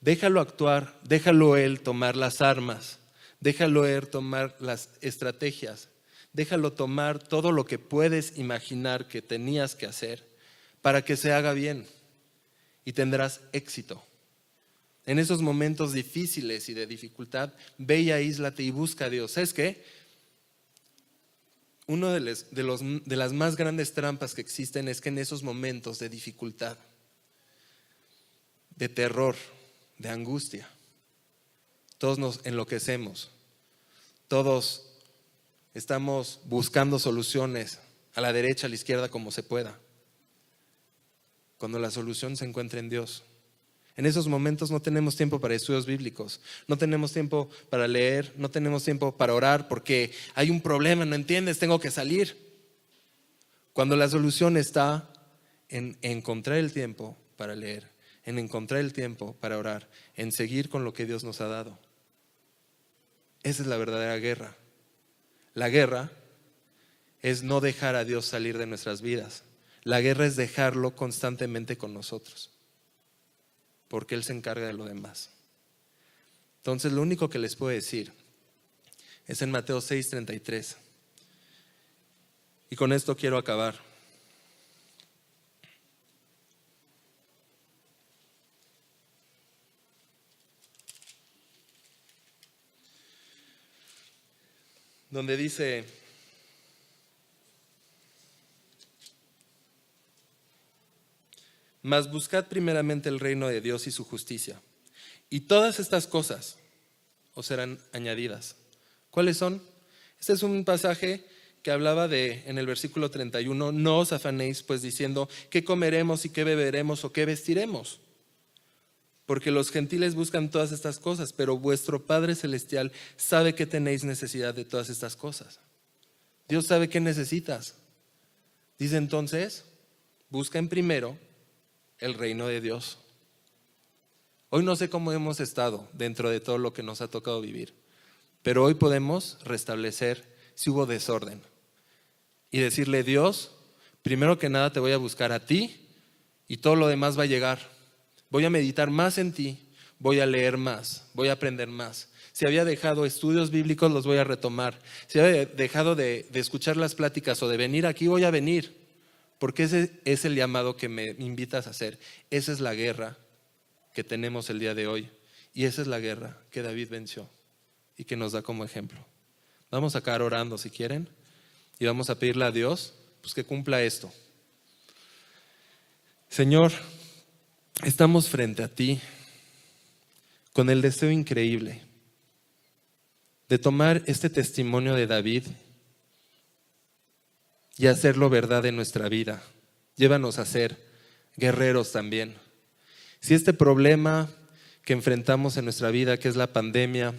B: Déjalo actuar, déjalo él tomar las armas, déjalo él tomar las estrategias, déjalo tomar todo lo que puedes imaginar que tenías que hacer para que se haga bien y tendrás éxito. En esos momentos difíciles y de dificultad, ve y aíslate y busca a Dios. ¿Sabes qué? Una de, de las más grandes trampas que existen es que en esos momentos de dificultad, de terror, de angustia. Todos nos enloquecemos. Todos estamos buscando soluciones a la derecha, a la izquierda, como se pueda. Cuando la solución se encuentra en Dios. En esos momentos no tenemos tiempo para estudios bíblicos, no tenemos tiempo para leer, no tenemos tiempo para orar porque hay un problema, no entiendes, tengo que salir. Cuando la solución está en encontrar el tiempo para leer, en encontrar el tiempo para orar, en seguir con lo que Dios nos ha dado. Esa es la verdadera guerra. La guerra es no dejar a Dios salir de nuestras vidas. La guerra es dejarlo constantemente con nosotros, porque Él se encarga de lo demás. Entonces, lo único que les puedo decir es en Mateo 6:33. Y con esto quiero acabar. donde dice, mas buscad primeramente el reino de Dios y su justicia, y todas estas cosas os serán añadidas. ¿Cuáles son? Este es un pasaje que hablaba de, en el versículo 31, no os afanéis pues diciendo, ¿qué comeremos y qué beberemos o qué vestiremos? Porque los gentiles buscan todas estas cosas, pero vuestro Padre Celestial sabe que tenéis necesidad de todas estas cosas. Dios sabe que necesitas. Dice entonces, busca primero el reino de Dios. Hoy no sé cómo hemos estado dentro de todo lo que nos ha tocado vivir, pero hoy podemos restablecer si hubo desorden y decirle, Dios, primero que nada te voy a buscar a ti y todo lo demás va a llegar. Voy a meditar más en ti, voy a leer más, voy a aprender más. Si había dejado estudios bíblicos, los voy a retomar. Si había dejado de, escuchar las pláticas o de venir aquí, voy a venir. Porque ese es el llamado que me invitas a hacer. Esa es la guerra que tenemos el día de hoy. Y esa es la guerra que David venció y que nos da como ejemplo. Vamos a acabar orando si quieren y vamos a pedirle a Dios pues, que cumpla esto. Señor, estamos frente a ti con el deseo increíble de tomar este testimonio de David y hacerlo verdad en nuestra vida. Llévanos a ser guerreros también. Si este problema que enfrentamos en nuestra vida, que es la pandemia,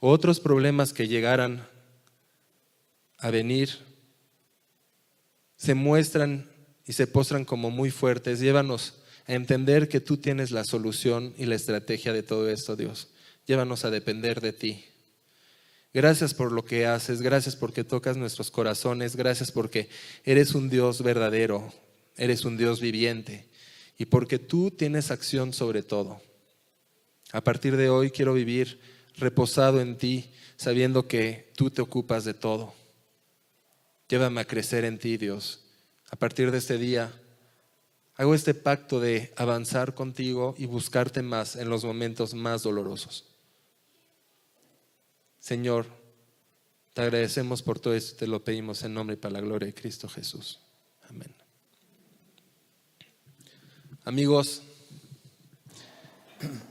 B: o otros problemas que llegaran a venir, se muestran y se postran como muy fuertes, llévanos a entender que tú tienes la solución y la estrategia de todo esto, Dios. Llévanos a depender de ti. Gracias por lo que haces, gracias porque tocas nuestros corazones, gracias porque eres un Dios verdadero, eres un Dios viviente y porque tú tienes acción sobre todo. A partir de hoy quiero vivir reposado en ti, sabiendo que tú te ocupas de todo. Llévame a crecer en ti, Dios. A partir de este día, hago este pacto de avanzar contigo y buscarte más en los momentos más dolorosos. Señor, te agradecemos por todo esto, te lo pedimos en nombre y para la gloria de Cristo Jesús. Amén. Amigos,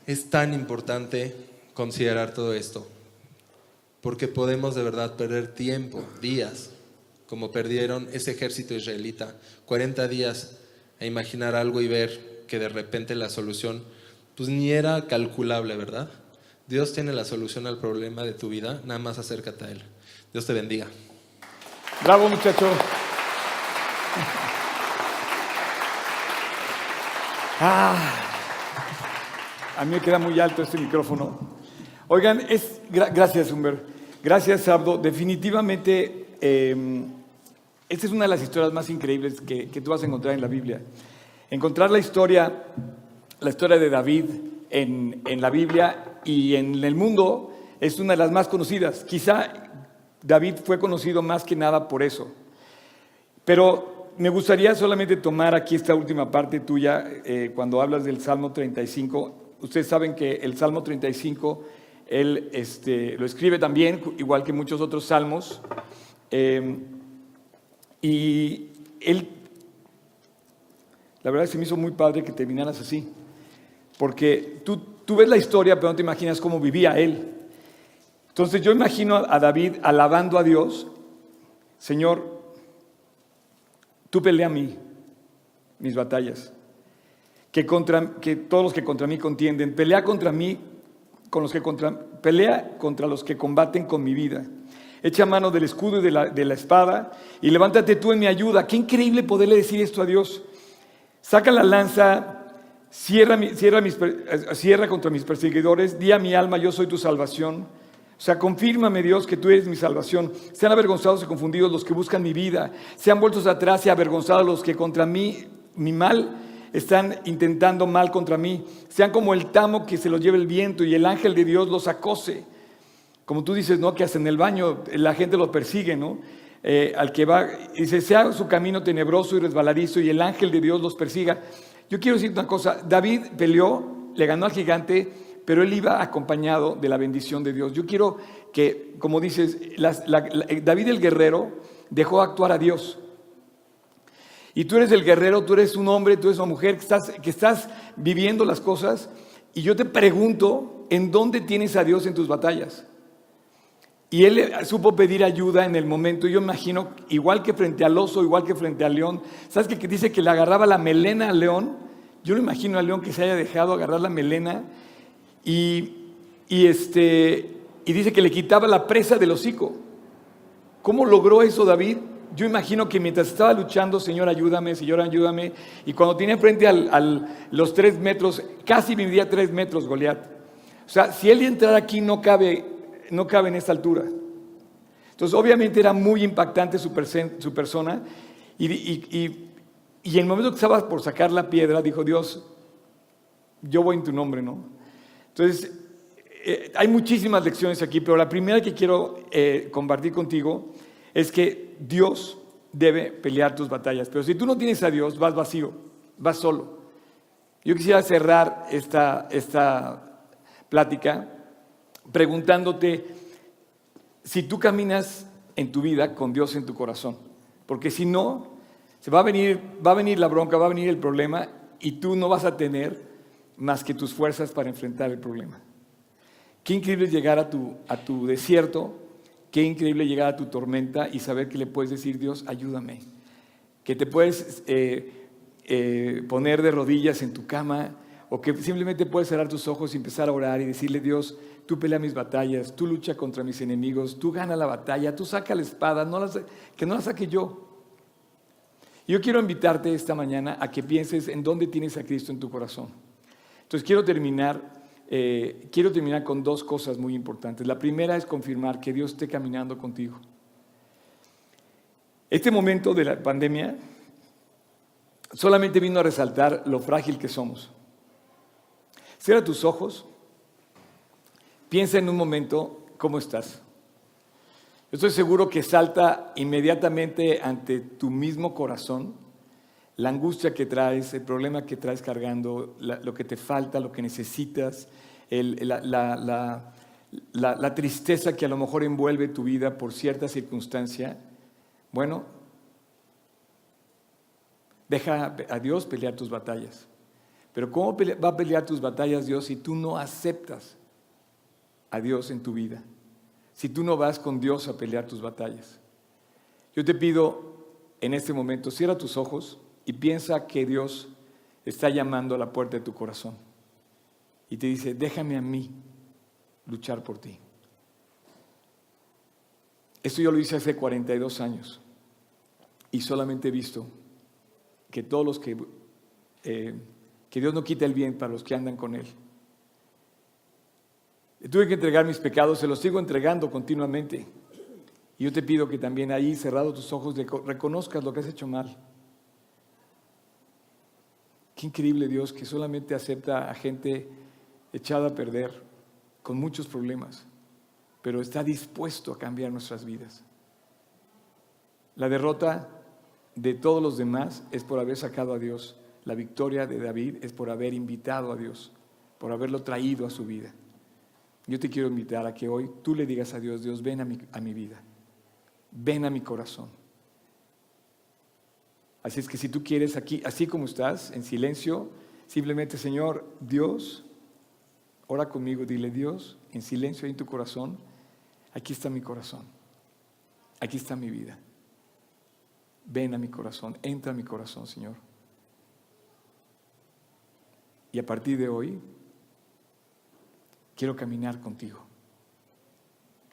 B: es tan importante considerar todo esto, porque podemos de verdad perder tiempo, días, como perdieron ese ejército israelita, 40 días a imaginar algo y ver que de repente la solución pues ni era calculable, ¿verdad? Dios tiene la solución al problema de tu vida, nada más acércate a Él. Dios te bendiga.
A: Bravo muchacho. Ah, a mí me queda muy alto este micrófono. Oigan, es, gracias Humber, gracias Abdo. Definitivamente, em, esta es una de las historias más increíbles que, que tú vas a encontrar en la Biblia. Encontrar la historia, la historia de David en, en la Biblia y en el mundo es una de las más conocidas. Quizá David fue conocido más que nada por eso. Pero me gustaría solamente tomar aquí esta última parte tuya eh, cuando hablas del Salmo 35. Ustedes saben que el Salmo 35, él este, lo escribe también, igual que muchos otros salmos. Eh, y él, la verdad se me hizo muy padre que terminaras así, porque tú tú ves la historia, pero no te imaginas cómo vivía él. Entonces yo imagino a David alabando a Dios, Señor, tú pelea a mí mis batallas, que, todos los que contra mí contienden, pelea contra mí, con los que contra, pelea contra los que combaten con mi vida. Echa mano del escudo y de la, de la espada y levántate tú en mi ayuda. Qué increíble poderle decir esto a Dios. Saca la lanza Cierra, mis, eh, cierra contra mis perseguidores, di a mi alma, yo soy tu salvación. O sea, confírmame Dios que tú eres mi salvación. Sean avergonzados y confundidos los que buscan mi vida. Sean vueltos atrás y avergonzados los que contra mí, mi mal, están intentando mal contra mí. Sean como el tamo que se los lleva el viento y el ángel de Dios los acose. Como tú dices, ¿no? Que hasta en el baño la gente los persigue, ¿no? Eh, al que va, dice, sea su camino tenebroso y resbaladizo y el ángel de Dios los persiga. Yo quiero decir una cosa, David peleó, le ganó al gigante, pero él iba acompañado de la bendición de Dios. Yo quiero que, como dices, David el guerrero dejó actuar a Dios. Y tú eres el guerrero, tú eres un hombre, tú eres una mujer que estás viviendo las cosas. Y yo te pregunto, ¿en dónde tienes a Dios en tus batallas? Y él supo pedir ayuda en el momento. Yo imagino, igual que frente al oso, igual que frente al león. ¿Sabes que dice que le agarraba la melena al león? Yo lo imagino al león que se haya dejado agarrar la melena y, y, este, y dice que le quitaba la presa del hocico. ¿Cómo logró eso David? Yo imagino que mientras estaba luchando, Señor, ayúdame, Señor, ayúdame, y cuando tenía frente a los tres metros, casi vivía tres metros Goliat. O sea, si él entrara aquí no cabe, no cabe en esta altura. Entonces, obviamente era muy impactante su, persona, y, y, en el momento que estaba por sacar la piedra, dijo Dios, yo voy en tu nombre, ¿no? Entonces, eh, hay muchísimas lecciones aquí, pero la primera que quiero eh, compartir contigo es que Dios debe pelear tus batallas. Pero si tú no tienes a Dios, vas vacío, vas solo. Yo quisiera cerrar esta, esta plática preguntándote si tú caminas en tu vida con Dios en tu corazón. Porque si no, se va a venir, va a venir la bronca, va a venir el problema y tú no vas a tener más que tus fuerzas para enfrentar el problema. Qué increíble llegar a tu, a tu desierto Qué increíble llegar a tu tormenta y saber que le puedes decir, Dios, ayúdame. Que te puedes eh, eh, poner de rodillas en tu cama o que simplemente puedes cerrar tus ojos y empezar a orar y decirle, Dios, tú pelea mis batallas, tú lucha contra mis enemigos, tú gana la batalla, tú saca la espada, no que no la saque yo. Yo quiero invitarte esta mañana a que pienses en dónde tienes a Cristo en tu corazón. Entonces quiero terminar eh, quiero terminar con dos cosas muy importantes. La primera es confirmar que Dios esté caminando contigo. Este momento de la pandemia solamente vino a resaltar lo frágil que somos. Cierra tus ojos, piensa en un momento cómo estás. estoy seguro que salta inmediatamente ante tu mismo corazón la angustia que traes, el problema que traes cargando, lo que te falta, lo que necesitas, la, tristeza que a lo mejor envuelve tu vida por cierta circunstancia, bueno, deja a Dios pelear tus batallas. Pero ¿cómo va a pelear tus batallas Dios si tú no aceptas a Dios en tu vida? Si tú no vas con Dios a pelear tus batallas. Yo te pido en este momento, cierra tus ojos y piensa que Dios está llamando a la puerta de tu corazón y te dice, déjame a mí luchar por ti. Esto yo lo hice hace 42 años y solamente he visto que todos los que, eh, que Dios no quita el bien para los que andan con Él. Tuve que entregar mis pecados, se los sigo entregando continuamente. Y yo te pido que también ahí, cerrado tus ojos, reconozcas lo que has hecho mal Qué increíble Dios que solamente acepta a gente echada a perder, con muchos problemas, pero está dispuesto a cambiar nuestras vidas. La derrota de todos los demás es por haber sacado a Dios. La victoria de David es por haber invitado a Dios, por haberlo traído a su vida. Yo te quiero invitar a que hoy tú le digas a Dios, Dios, ven a mi, a mi vida, ven a mi corazón. Así es que si tú quieres aquí, así como estás, en silencio, simplemente, Señor, Dios, ora conmigo, dile, Dios, en silencio en tu corazón, aquí está mi corazón, aquí está mi vida. Ven a mi corazón, entra a mi corazón, Señor. Y a partir de hoy, quiero caminar contigo.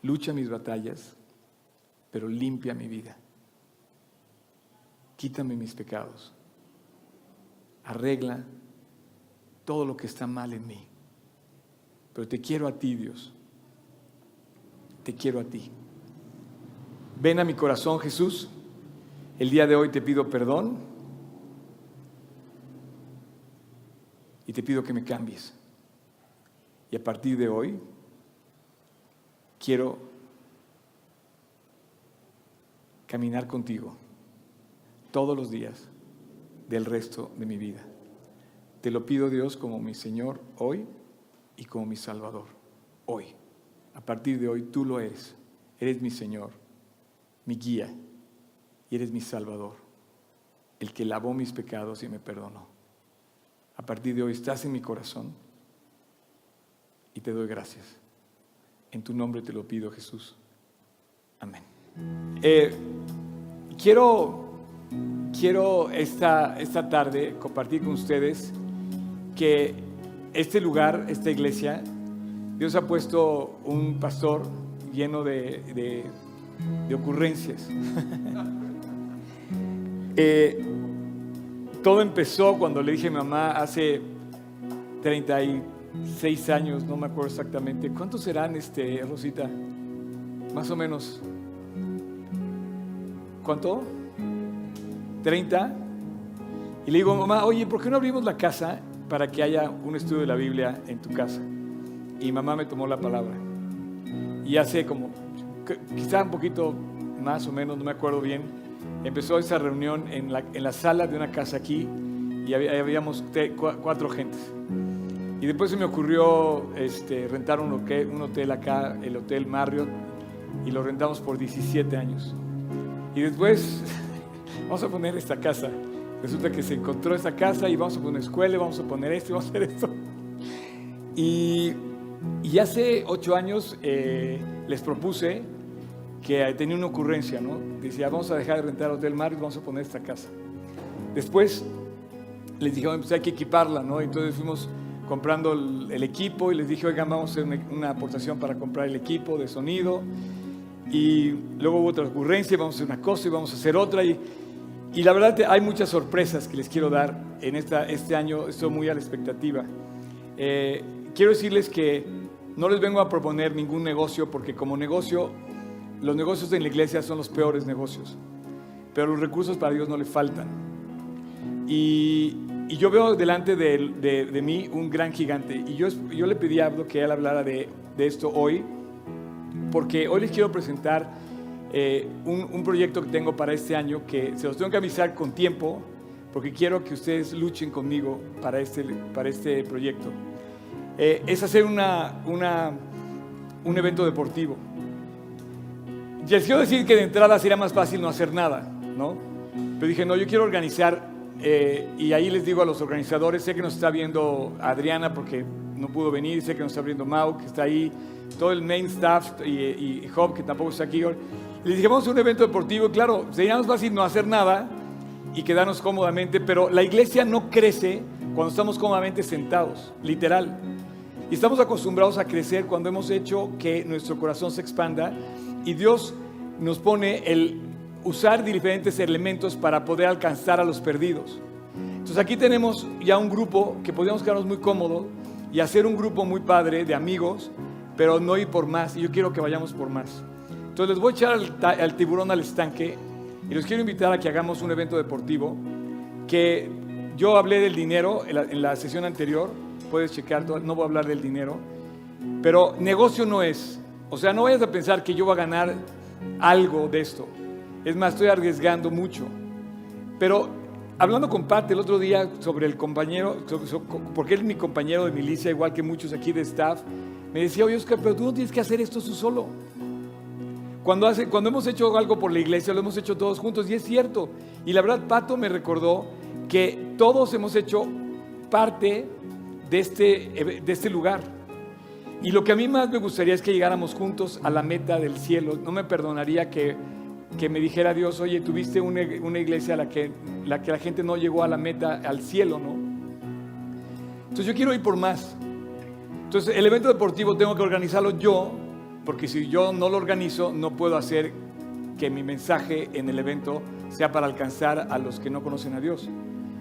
A: Lucha mis batallas, pero limpia mi vida quítame mis pecados, arregla todo lo que está mal en mí. Pero te quiero a ti, Dios. Te quiero a ti. Ven a mi corazón, Jesús. El día de hoy te pido perdón y te pido que me cambies. Y a partir de hoy quiero caminar contigo todos los días del resto de mi vida. Te lo pido Dios como mi Señor hoy y como mi Salvador hoy. A partir de hoy tú lo eres. Eres mi Señor, mi guía y eres mi Salvador, el que lavó mis pecados y me perdonó. A partir de hoy estás en mi corazón y te doy gracias. En tu nombre te lo pido, Jesús. Amén. Eh, quiero quiero esta, esta tarde compartir con ustedes que este lugar, esta iglesia, Dios ha puesto un pastor lleno de, de, ocurrencias. eh, todo empezó cuando le dije a mi mamá hace 36 años, no me acuerdo exactamente. ¿Cuántos serán, este, Rosita? Más o menos. ¿Cuánto? ¿30? Y le digo, mamá, oye, ¿por qué no abrimos la casa para que haya un estudio de la Biblia en tu casa? Y mamá me tomó la palabra. Y hace como, quizá un poquito más o menos, no me acuerdo bien, empezó esa reunión en la, en la sala de una casa aquí y habíamos cuatro gentes. Y después se me ocurrió este, rentar un hotel, acá, el Hotel Marriott, y lo rentamos por 17 años. Y después, vamos a poner esta casa. Resulta que se encontró esta casa y vamos a poner escuela, vamos a poner esto vamos a hacer esto. Y, y hace ocho años eh, les propuse que tenía una ocurrencia, ¿no? Decía, vamos a dejar de rentar el Hotel Mar y vamos a poner esta casa. Después les dije, pues hay que equiparla, ¿no? Entonces fuimos comprando el, equipo y les dije, oigan, vamos a hacer una, aportación para comprar el equipo de sonido. Y luego hubo otra ocurrencia, vamos a hacer una cosa y vamos a hacer otra. Y, y la verdad hay muchas sorpresas que les quiero dar en esta, este año, estoy muy a la expectativa. Eh, quiero decirles que no les vengo a proponer ningún negocio porque como negocio los negocios en la iglesia son los peores negocios, pero los recursos para Dios no le faltan. Y, yo veo delante de, mí un gran gigante. Y yo, yo le pedí a Abdo que él hablara de, esto hoy, porque hoy les quiero presentar eh, un, proyecto que tengo para este año, que se los tengo que avisar con tiempo, porque quiero que ustedes luchen conmigo para este, para este proyecto. Eh, es hacer una, una, un evento deportivo. Les quiero decir que de entrada sería más fácil no hacer nada, ¿no? Pero dije, no, yo quiero organizar, eh, y ahí les digo a los organizadores, sé que nos está viendo Adriana porque no pudo venir, sé que nos está viendo Mau, que está ahí, todo el main staff y, y Job, que tampoco está aquí. Les dije, vamos a un evento deportivo, claro, sería más fácil no hacer nada y quedarnos cómodamente, pero la iglesia no crece cuando estamos cómodamente sentados, literal. Y estamos acostumbrados a crecer cuando hemos hecho que nuestro corazón se expanda y Dios nos pone el usar diferentes elementos para poder alcanzar a los perdidos. Entonces aquí tenemos ya un grupo que podríamos quedarnos muy cómodos y hacer un grupo muy padre de amigos, pero no ir por más. Y yo quiero que vayamos por más. Entonces les voy a echar al, tiburón al estanque y los quiero invitar a que hagamos un evento deportivo que yo hablé del dinero en la, en la sesión anterior, puedes checar, no voy a hablar del dinero, pero negocio no es. O sea, no vayas a pensar que yo voy a ganar algo de esto. Es más, estoy arriesgando mucho. Pero hablando con Pat el otro día sobre el compañero, porque él es mi compañero de milicia, igual que muchos aquí de staff, me decía, oye Oscar, pero tú no tienes que hacer esto tú solo. Cuando, hace, cuando hemos hecho algo por la iglesia, lo hemos hecho todos juntos, y es cierto. Y la verdad, Pato me recordó que todos hemos hecho parte de este, de este lugar. Y lo que a mí más me gustaría es que llegáramos juntos a la meta del cielo. No me perdonaría que, que me dijera Dios, oye, tuviste una, una iglesia a la que, la que la gente no llegó a la meta, al cielo, ¿no? Entonces yo quiero ir por más. Entonces el evento deportivo tengo que organizarlo yo, porque si yo no lo organizo, no puedo hacer que mi mensaje en el evento sea para alcanzar a los que no conocen a Dios.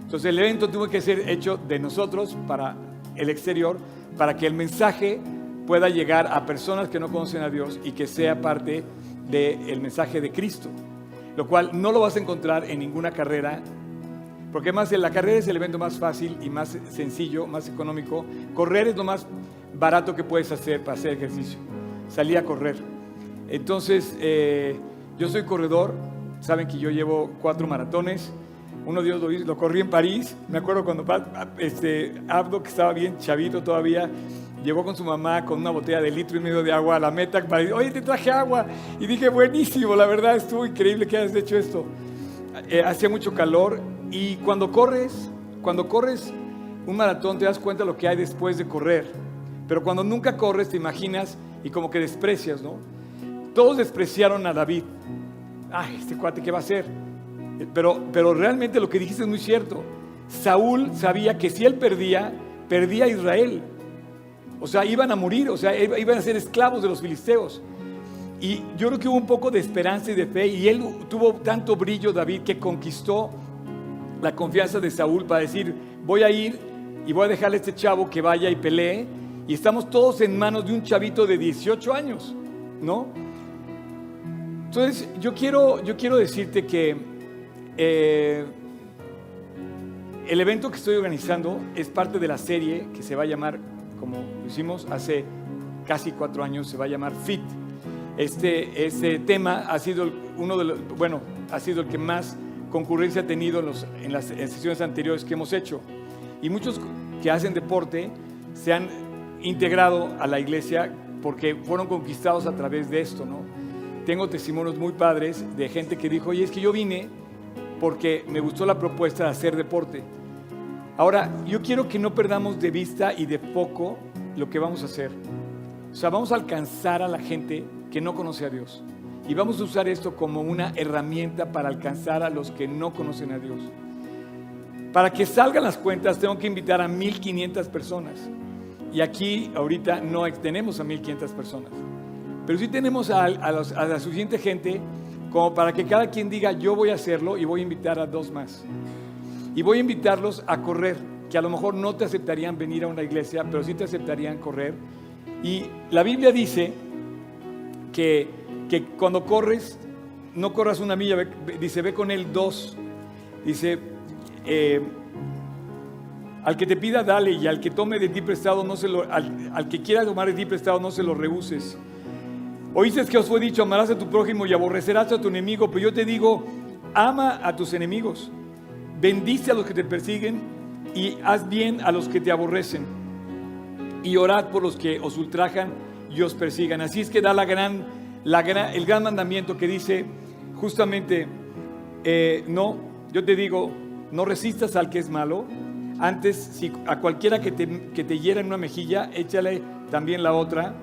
A: Entonces el evento tuvo que ser hecho de nosotros para el exterior, para que el mensaje pueda llegar a personas que no conocen a Dios y que sea parte del mensaje de Cristo. Lo cual no lo vas a encontrar en ninguna carrera, porque más la carrera es el evento más fácil y más sencillo, más económico. Correr es lo más barato que puedes hacer para hacer ejercicio. Salí a correr. Entonces, eh, yo soy corredor, saben que yo llevo cuatro maratones. Uno de ellos lo, lo corrí en París. Me acuerdo cuando este, Abdo, que estaba bien chavito todavía, llegó con su mamá con una botella de litro y medio de agua a la meta para decir, oye, te traje agua. Y dije, buenísimo, la verdad estuvo increíble que hayas hecho esto. Eh, hacía mucho calor y cuando corres, cuando corres un maratón te das cuenta de lo que hay después de correr. Pero cuando nunca corres te imaginas y como que desprecias, ¿no? Todos despreciaron a David. Ay, este cuate, ¿qué va a hacer? Eh, pero, pero realmente lo que dijiste es muy cierto. Saúl sabía que si él perdía, perdía a Israel. O sea, iban a morir, o sea, iban a ser esclavos de los filisteos. Y yo creo que hubo un poco de esperanza y de fe, y él tuvo tanto brillo, David, que conquistó la confianza de Saúl para decir, voy a ir y voy a dejarle a este chavo que vaya y pelee, y estamos todos en manos de un chavito de 18 años, ¿no? Entonces, yo quiero, yo quiero decirte que eh, el evento que estoy organizando es parte de la serie que se va a llamar, como hicimos hace casi cuatro años, se va a llamar FIT. Este, este tema ha sido uno de los, bueno, ha sido el que más concurrencia ha tenido en, los, en las sesiones anteriores que hemos hecho. Y muchos que hacen deporte se han integrado a la iglesia porque fueron conquistados a través de esto, ¿no? Tengo testimonios muy padres de gente que dijo, oye, es que yo vine porque me gustó la propuesta de hacer deporte. Ahora, yo quiero que no perdamos de vista y de poco lo que vamos a hacer. O sea, vamos a alcanzar a la gente que no conoce a Dios. Y vamos a usar esto como una herramienta para alcanzar a los que no conocen a Dios. Para que salgan las cuentas, tengo que invitar a 1500 personas. Y aquí ahorita no tenemos a 1500 personas. Pero sí tenemos a, a la suficiente gente como para que cada quien diga, yo voy a hacerlo y voy a invitar a dos más. Y voy a invitarlos a correr, que a lo mejor no te aceptarían venir a una iglesia, pero sí te aceptarían correr. Y la Biblia dice que, que cuando corres, no corras una milla, dice, ve con él dos. Dice, eh, al que te pida, dale, y al que tome de ti prestado, no se lo, al, al que quiera tomar de ti prestado, no se lo rehuses. Oíste que os fue dicho, amarás a tu prójimo y aborrecerás a tu enemigo, pero yo te digo, ama a tus enemigos bendice a los que te persiguen y haz bien a los que te aborrecen. Y orad por los que os ultrajan y os persigan. Así es que da la gran, la gran, el gran mandamiento que dice justamente, eh, no, yo te digo, no resistas al que es malo. Antes, si a cualquiera que te, que te hiera en una mejilla, échale también la otra,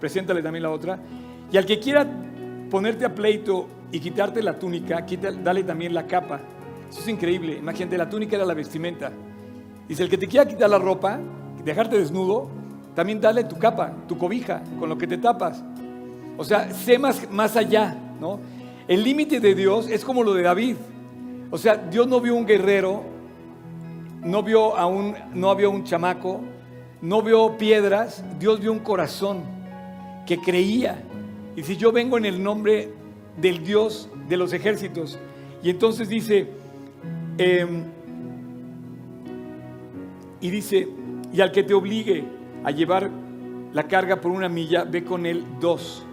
A: preséntale también la otra. Y al que quiera ponerte a pleito y quitarte la túnica, dale también la capa. Eso es increíble. Imagínate, la túnica era la vestimenta. Dice, el que te quiera quitar la ropa, dejarte desnudo, también dale tu capa, tu cobija, con lo que te tapas. O sea, sé más, más allá, ¿no? El límite de Dios es como lo de David. O sea, Dios no vio un guerrero, no vio a un, no vio un chamaco, no vio piedras, Dios vio un corazón que creía. Y si yo vengo en el nombre del Dios de los ejércitos, y entonces dice, Em, y dice, y al que te obligue a llevar la carga por una milla, ve con él dos.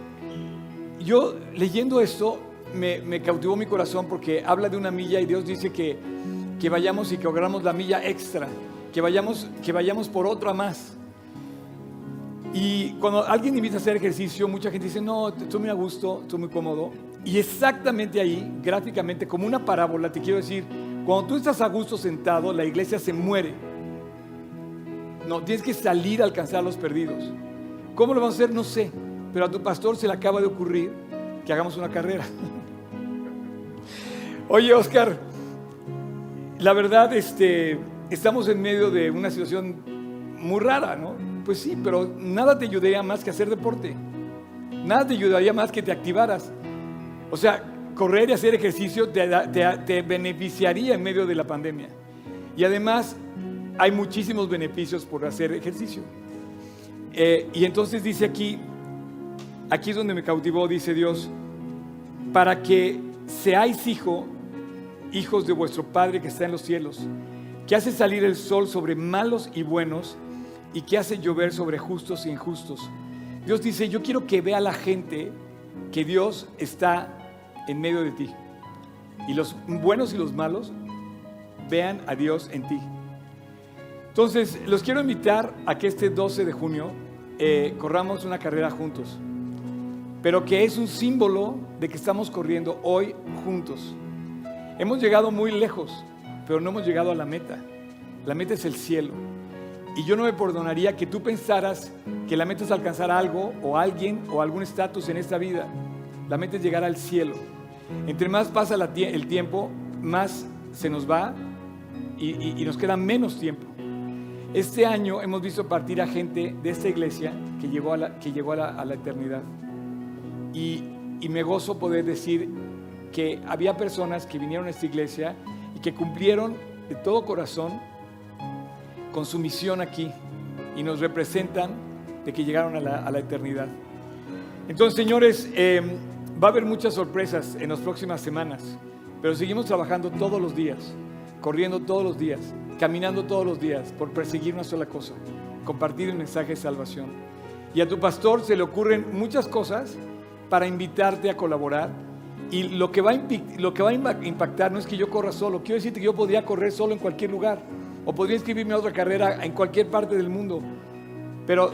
A: Yo leyendo esto me, cautivó mi corazón porque habla de una milla y Dios dice que, que vayamos y que hagamos la milla extra, que vayamos, que vayamos por otra más. Y cuando alguien invita a hacer ejercicio, mucha gente dice, no, estoy muy a gusto, estoy muy cómodo. Y exactamente ahí, gráficamente, como una parábola, te quiero decir, cuando tú estás a gusto sentado, la iglesia se muere. No, tienes que salir a alcanzar a los perdidos. ¿Cómo lo vamos a hacer? No sé. Pero a tu pastor se le acaba de ocurrir que hagamos una carrera. Oye, Oscar, la verdad, este, estamos en medio de una situación muy rara, ¿no? Pues sí, pero nada te ayudaría más que hacer deporte. Nada te ayudaría más que te activaras. O sea, correr y hacer ejercicio te, beneficiaría en medio de la pandemia. Y además hay muchísimos beneficios por hacer ejercicio. Eh, y entonces dice aquí, aquí es donde me cautivó, dice Dios, para que seáis hijo, hijos de vuestro Padre que está en los cielos, que hace salir el sol sobre malos y buenos y que hace llover sobre justos e injustos. Dios dice, yo quiero que vea la gente que Dios está en medio de ti. Y los buenos y los malos vean a Dios en ti. Entonces, los quiero invitar a que este 12 de junio eh, corramos una carrera juntos, pero que es un símbolo de que estamos corriendo hoy juntos. Hemos llegado muy lejos, pero no hemos llegado a la meta. La meta es el cielo. Y yo no me perdonaría que tú pensaras que la meta es alcanzar algo o alguien o algún estatus en esta vida. La meta es llegar al cielo. Entre más pasa el tiempo, más se nos va y, nos queda menos tiempo. Este año hemos visto partir a gente de esta iglesia que llegó a la, que llegó a la, eternidad. Y, me gozo poder decir que había personas que vinieron a esta iglesia y que cumplieron de todo corazón con su misión aquí y nos representan de que llegaron a la, eternidad. Entonces, señores, eh, va a haber muchas sorpresas en las próximas semanas, pero seguimos trabajando todos los días, corriendo todos los días, caminando todos los días por perseguir una sola cosa, compartir el mensaje de salvación. Y a tu pastor se le ocurren muchas cosas para invitarte a colaborar. Y lo que, va a, lo impactar no es que yo corra solo, quiero decirte que yo podría correr solo en cualquier lugar, o podría inscribirme a otra carrera en cualquier parte del mundo, pero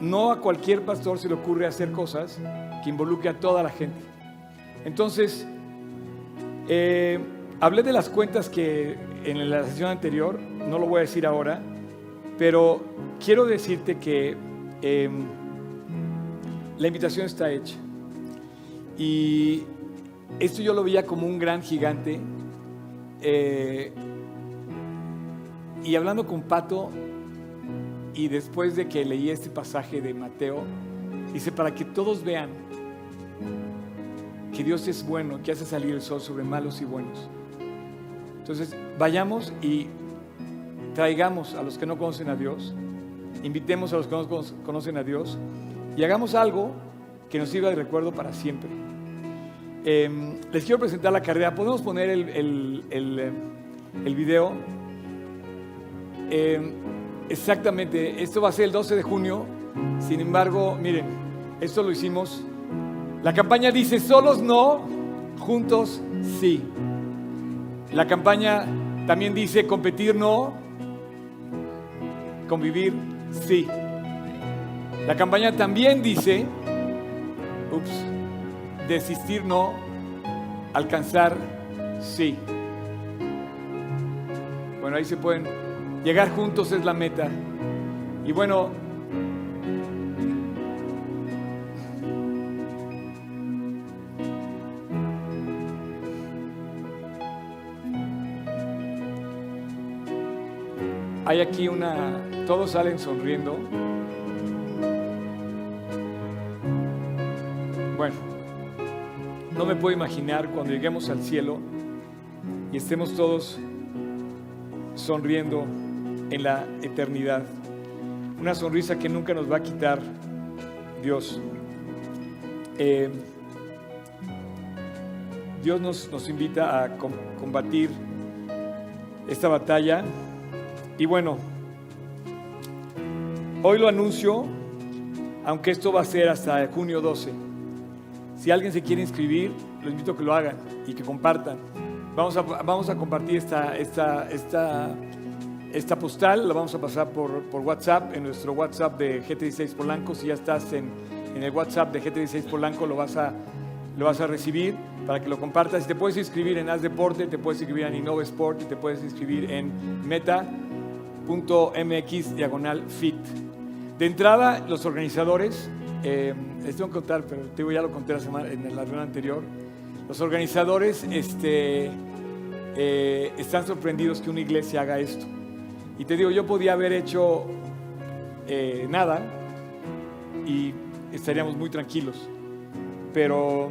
A: no a cualquier pastor se le ocurre hacer cosas que involucre a toda la gente. Entonces, eh, hablé de las cuentas que en la sesión anterior, no lo voy a decir ahora, pero quiero decirte que eh, la invitación está hecha. Y esto yo lo veía como un gran gigante. eh, y hablando con Pato, y después de que leí este pasaje de Mateo, dice, para que todos vean que Dios es bueno, que hace salir el sol sobre malos y buenos. Entonces, vayamos y traigamos a los que no conocen a Dios, invitemos a los que no cono- conocen a Dios y hagamos algo que nos sirva de recuerdo para siempre. Eh, les quiero presentar la carrera. ¿Podemos poner el, el, el, eh, video? Eh, exactamente, esto va a ser el 12 de junio. Sin embargo, miren, esto lo hicimos. La campaña dice, solos no, juntos sí. La campaña también dice, competir no, convivir sí. La campaña también dice, ups, desistir no, alcanzar sí. Bueno, ahí se pueden, llegar juntos es la meta. Y bueno, hay aquí una, todos salen sonriendo. Bueno, no me puedo imaginar cuando lleguemos al cielo y estemos todos sonriendo en la eternidad. Una sonrisa que nunca nos va a quitar Dios. Eh, Dios nos, invita a com- combatir esta batalla. Y bueno, hoy lo anuncio, aunque esto va a ser hasta junio 12. Si alguien se quiere inscribir, lo invito a que lo hagan y que compartan. Vamos a, vamos a compartir esta, esta, esta, esta postal, la vamos a pasar por, por WhatsApp, en nuestro WhatsApp de GT16 Polanco. Si ya estás en, en el WhatsApp de GT16 Polanco, lo vas, a, lo vas a recibir para que lo compartas. Te puedes inscribir en Haz Deporte, te puedes inscribir en Innova Sport te puedes inscribir en meta.mx diagonal fit. De entrada, los organizadores, eh, les tengo que contar, pero te digo, ya lo conté la semana, en la reunión anterior. Los organizadores este, eh, están sorprendidos que una iglesia haga esto. Y te digo, yo podía haber hecho eh, nada y estaríamos muy tranquilos. Pero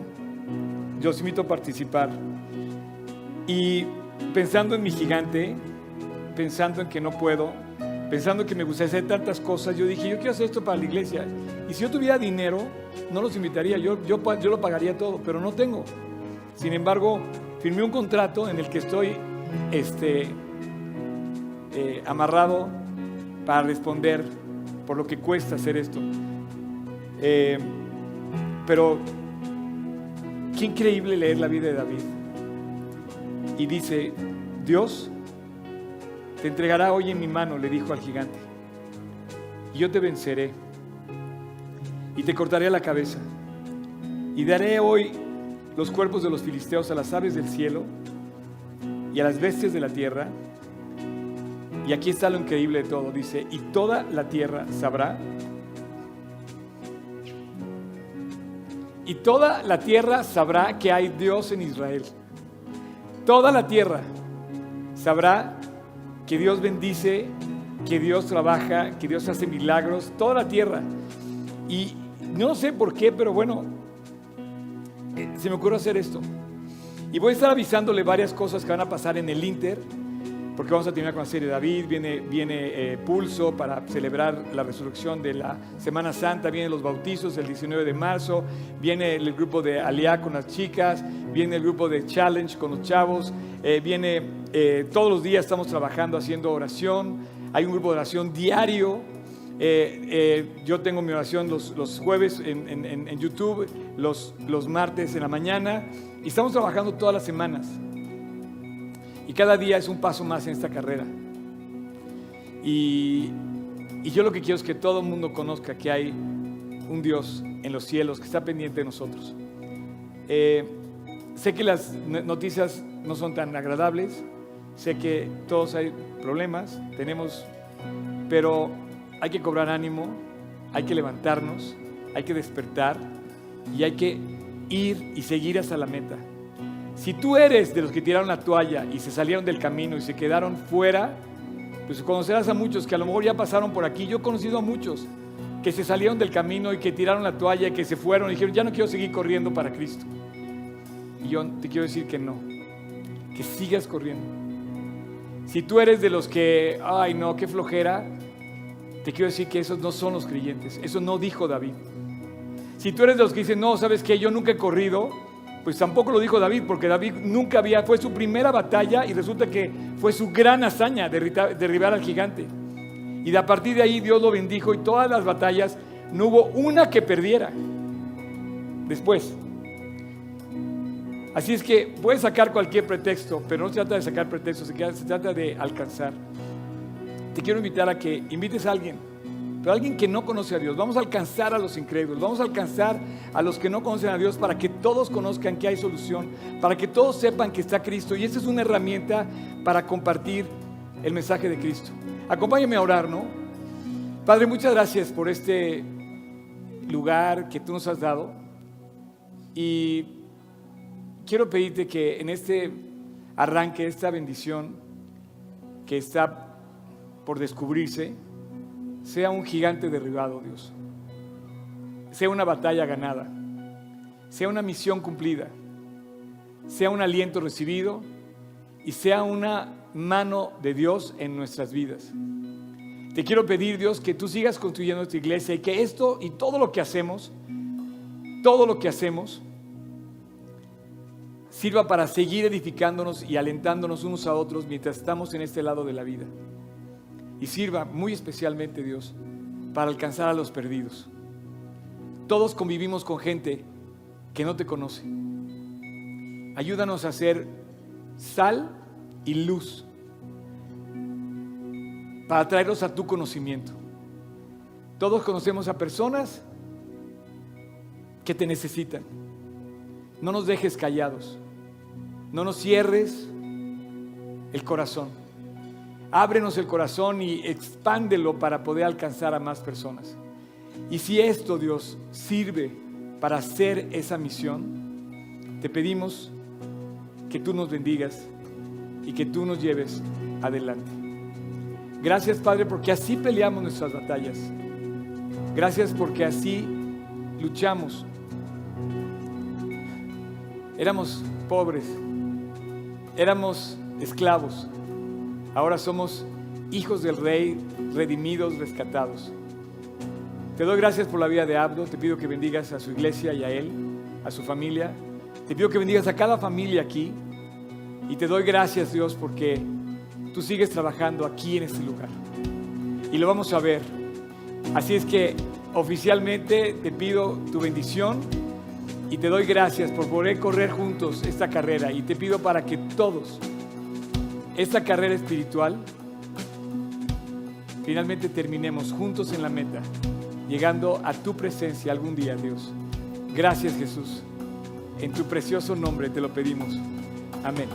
A: yo os invito a participar. Y pensando en mi gigante, pensando en que no puedo, pensando que me gustaría hacer tantas cosas, yo dije, yo quiero hacer esto para la iglesia. Y si yo tuviera dinero, no los invitaría, yo, yo, yo lo pagaría todo, pero no tengo. Sin embargo, firmé un contrato en el que estoy este, eh, amarrado para responder por lo que cuesta hacer esto. Eh, pero qué increíble leer la vida de David. Y dice, Dios te entregará hoy en mi mano, le dijo al gigante. Y yo te venceré y te cortaré la cabeza. Y daré hoy los cuerpos de los filisteos a las aves del cielo y a las bestias de la tierra. Y aquí está lo increíble de todo. Dice, y toda la tierra sabrá. Y toda la tierra sabrá que hay Dios en Israel. Toda la tierra sabrá que Dios bendice, que Dios trabaja, que Dios hace milagros, toda la tierra. Y no sé por qué, pero bueno, eh, se me ocurrió hacer esto. Y voy a estar avisándole varias cosas que van a pasar en el Inter, porque vamos a terminar con la serie de David, viene, viene eh, Pulso para celebrar la resurrección de la Semana Santa, vienen los bautizos el 19 de marzo, viene el grupo de Aliá con las chicas, viene el grupo de Challenge con los chavos, eh, viene todos los días estamos trabajando haciendo oración, hay un grupo de oración diario eh, eh, yo tengo mi oración los, los jueves en, en, YouTube, los, los martes en la mañana, y estamos trabajando todas las semanas. Y cada día es un paso más en esta carrera. Y, yo lo que quiero es que todo el mundo conozca que hay un Dios en los cielos que está pendiente de nosotros. Eh, sé que las noticias no son tan agradables, sé que todos hay problemas, tenemos, pero hay que cobrar ánimo, hay que levantarnos, hay que despertar y hay que ir y seguir hasta la meta. Si tú eres de los que tiraron la toalla y se salieron del camino y se quedaron fuera, pues conocerás a muchos que a lo mejor ya pasaron por aquí. Yo he conocido a muchos que se salieron del camino y que tiraron la toalla y que se fueron y dijeron, ya no quiero seguir corriendo para Cristo. Y yo te quiero decir que no, que sigas corriendo. Si tú eres de los que, ay no, qué flojera, te quiero decir que esos no son los creyentes. Eso no dijo David. Si tú eres de los que dicen, no, sabes que yo nunca he corrido, pues tampoco lo dijo David, porque David nunca había, fue su primera batalla y resulta que fue su gran hazaña derribar al gigante. Y de a partir de ahí Dios lo bendijo y todas las batallas no hubo una que perdiera. Después. Así es que puedes sacar cualquier pretexto, pero no se trata de sacar pretextos, se trata de alcanzar te quiero invitar a que invites a alguien, pero alguien que no conoce a Dios. Vamos a alcanzar a los incrédulos, vamos a alcanzar a los que no conocen a Dios para que todos conozcan que hay solución, para que todos sepan que está Cristo. Y esta es una herramienta para compartir el mensaje de Cristo. Acompáñame a orar, ¿no? Padre, muchas gracias por este lugar que tú nos has dado. Y quiero pedirte que en este arranque, esta bendición que está por descubrirse, sea un gigante derribado, Dios. Sea una batalla ganada. Sea una misión cumplida. Sea un aliento recibido y sea una mano de Dios en nuestras vidas. Te quiero pedir, Dios, que tú sigas construyendo esta iglesia y que esto y todo lo que hacemos, todo lo que hacemos, sirva para seguir edificándonos y alentándonos unos a otros mientras estamos en este lado de la vida y sirva muy especialmente Dios para alcanzar a los perdidos. Todos convivimos con gente que no te conoce. Ayúdanos a ser sal y luz para traerlos a tu conocimiento. Todos conocemos a personas que te necesitan. No nos dejes callados. No nos cierres el corazón. Ábrenos el corazón y expándelo para poder alcanzar a más personas. Y si esto, Dios, sirve para hacer esa misión, te pedimos que tú nos bendigas y que tú nos lleves adelante. Gracias, Padre, porque así peleamos nuestras batallas. Gracias porque así luchamos. Éramos pobres, éramos esclavos Ahora somos hijos del Rey, redimidos, rescatados. Te doy gracias por la vida de Abdo. Te pido que bendigas a su iglesia y a él, a su familia. Te pido que bendigas a cada familia aquí. Y te doy gracias, Dios, porque tú sigues trabajando aquí en este lugar. Y lo vamos a ver. Así es que oficialmente te pido tu bendición y te doy gracias por poder correr juntos esta carrera. Y te pido para que todos esta carrera espiritual, finalmente terminemos juntos en la meta, llegando a tu presencia algún día, Dios. Gracias Jesús. En tu precioso nombre te lo pedimos. Amén.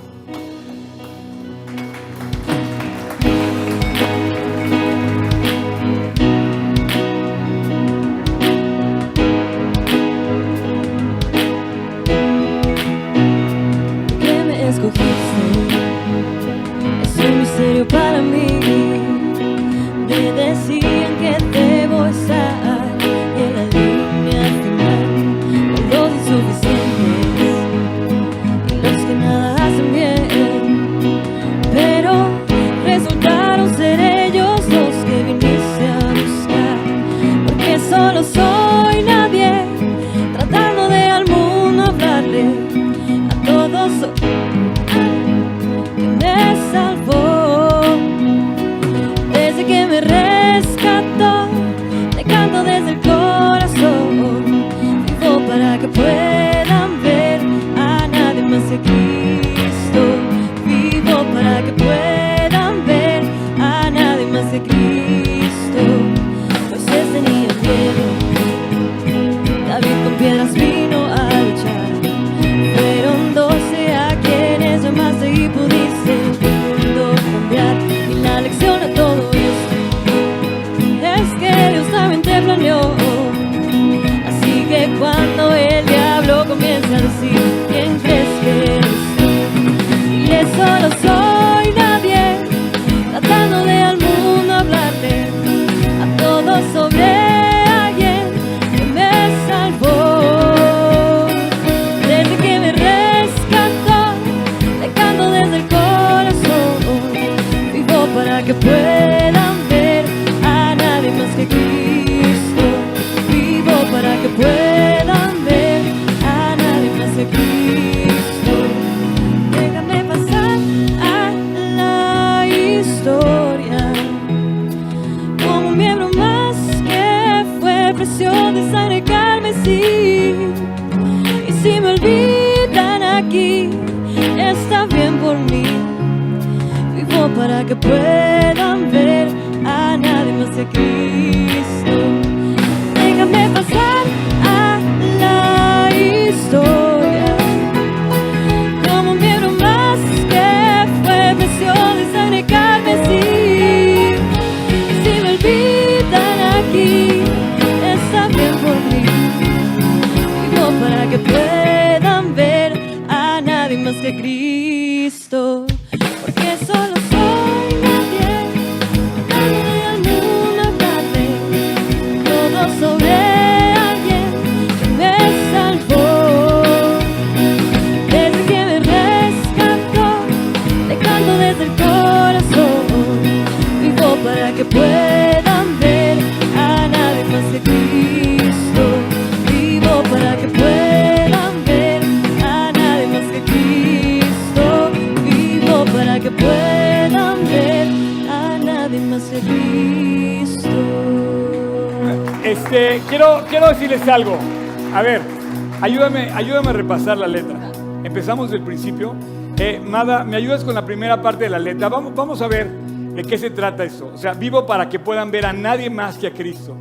A: Repasar la letra. Empezamos del principio. Eh, Mada, ¿me ayudas con la primera parte de la letra? Vamos, vamos a ver de qué se trata esto. O sea, vivo para que puedan ver a nadie más que a Cristo.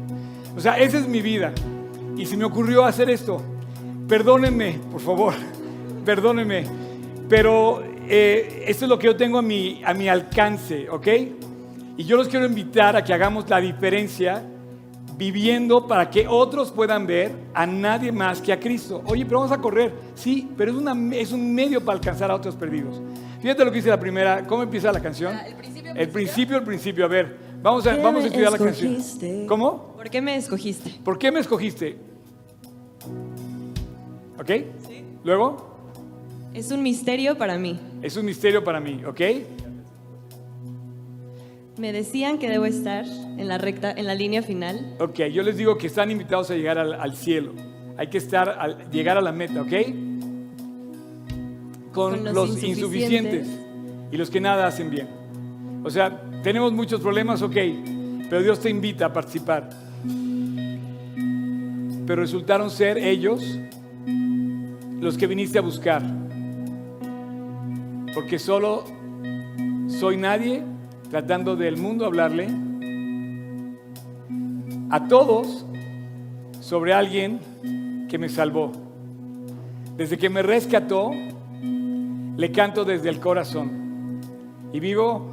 A: O sea, esa es mi vida. Y si me ocurrió hacer esto, perdónenme, por favor, perdónenme. Pero eh, esto es lo que yo tengo a mi, a mi alcance, ¿ok? Y yo los quiero invitar a que hagamos la diferencia viviendo para que otros puedan ver a nadie más que a Cristo. Oye, pero vamos a correr. Sí, pero es, una, es un medio para alcanzar a otros perdidos. Fíjate lo que dice la primera. ¿Cómo empieza la canción?
C: Ah, el principio,
A: El principio, el principio. A ver, vamos a,
C: ¿Por qué
A: vamos a
C: me
A: estudiar la canción.
C: escogiste?
A: ¿Cómo?
C: ¿Por qué me escogiste?
A: ¿Por qué me escogiste? ¿Ok? Luego,
C: Es un misterio para mí.
A: es un misterio para mí, ¿ok?
C: Me decían que debo estar en la recta, en la línea final.
A: Ok, yo les digo que están invitados a llegar al, al cielo. Hay que estar, al, llegar a la meta, ¿ok? Con,
C: Con
A: los,
C: los
A: insuficientes.
C: insuficientes.
A: y los que nada hacen bien. O sea, tenemos muchos problemas, ok, pero Dios te invita a participar. Pero resultaron ser ellos los que viniste a buscar. Porque solo soy nadie tratando del mundo hablarle a todos sobre alguien que me salvó. Desde que me rescató, le canto desde el corazón. Y vivo,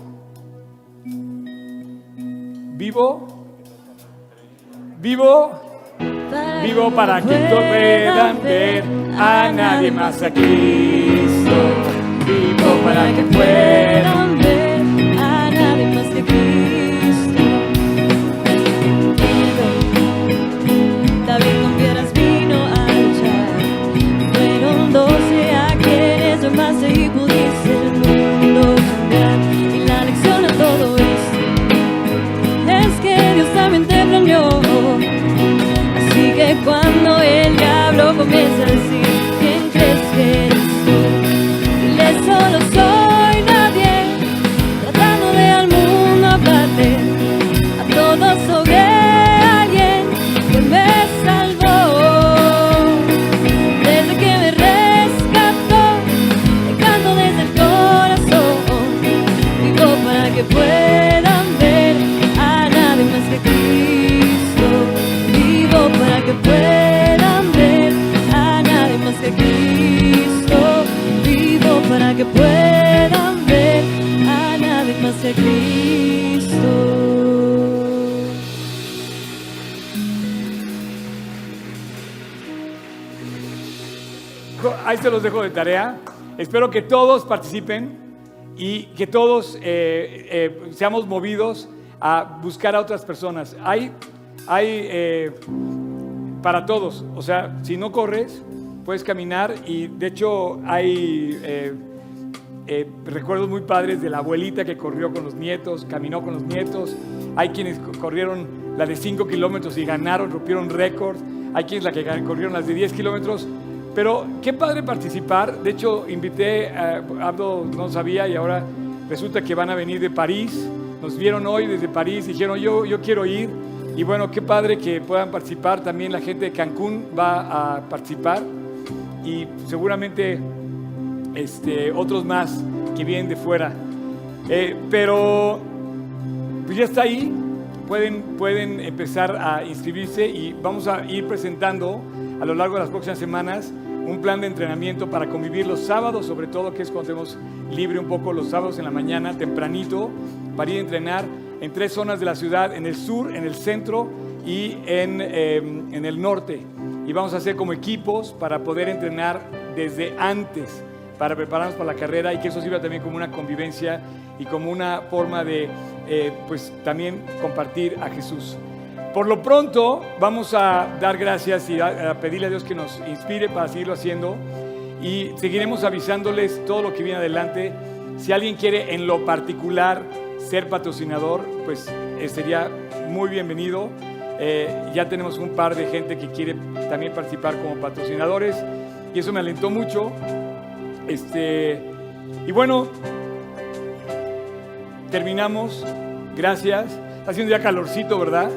A: vivo, vivo, vivo para que puedan ver a nadie más a Cristo. Vivo para que puedan
C: ver começa
A: ahí se los dejo de tarea. Espero que todos participen y que todos eh, eh, seamos movidos a buscar a otras personas. Hay, hay eh, para todos, o sea, si no corres, puedes caminar y de hecho hay recuerdos muy padres de la abuelita que corrió con los nietos, caminó con los nietos. Hay quienes co- corrieron la de 5 kilómetros y ganaron, rompieron récord. Hay quienes la que corrieron las de 10 kilómetros. Pero qué padre participar. De hecho, invité, a Abdo no sabía y ahora resulta que van a venir de París. Nos vieron hoy desde París, dijeron yo, yo quiero ir. Y bueno, qué padre que puedan participar. También la gente de Cancún va a participar. Y seguramente este, otros más que vienen de fuera. Eh, pero pues ya está ahí, pueden, pueden empezar a inscribirse y vamos a ir presentando a lo largo de las próximas semanas un plan de entrenamiento para convivir los sábados, sobre todo que es cuando tenemos libre un poco los sábados en la mañana, tempranito, para ir a entrenar en tres zonas de la ciudad, en el sur, en el centro y en, eh, en el norte. Y vamos a hacer como equipos para poder entrenar desde antes para prepararnos para la carrera y que eso sirva también como una convivencia y como una forma de, eh, pues también compartir a Jesús. Por lo pronto, vamos a dar gracias y a, pedirle a Dios que nos inspire para seguirlo haciendo y seguiremos avisándoles todo lo que viene adelante. Si alguien quiere en lo particular ser patrocinador, pues eh, sería muy bienvenido. Eh, ya tenemos un par de gente que quiere también participar como patrocinadores y eso me alentó mucho. Este, y bueno, terminamos. Gracias. Está haciendo ya calorcito, ¿verdad?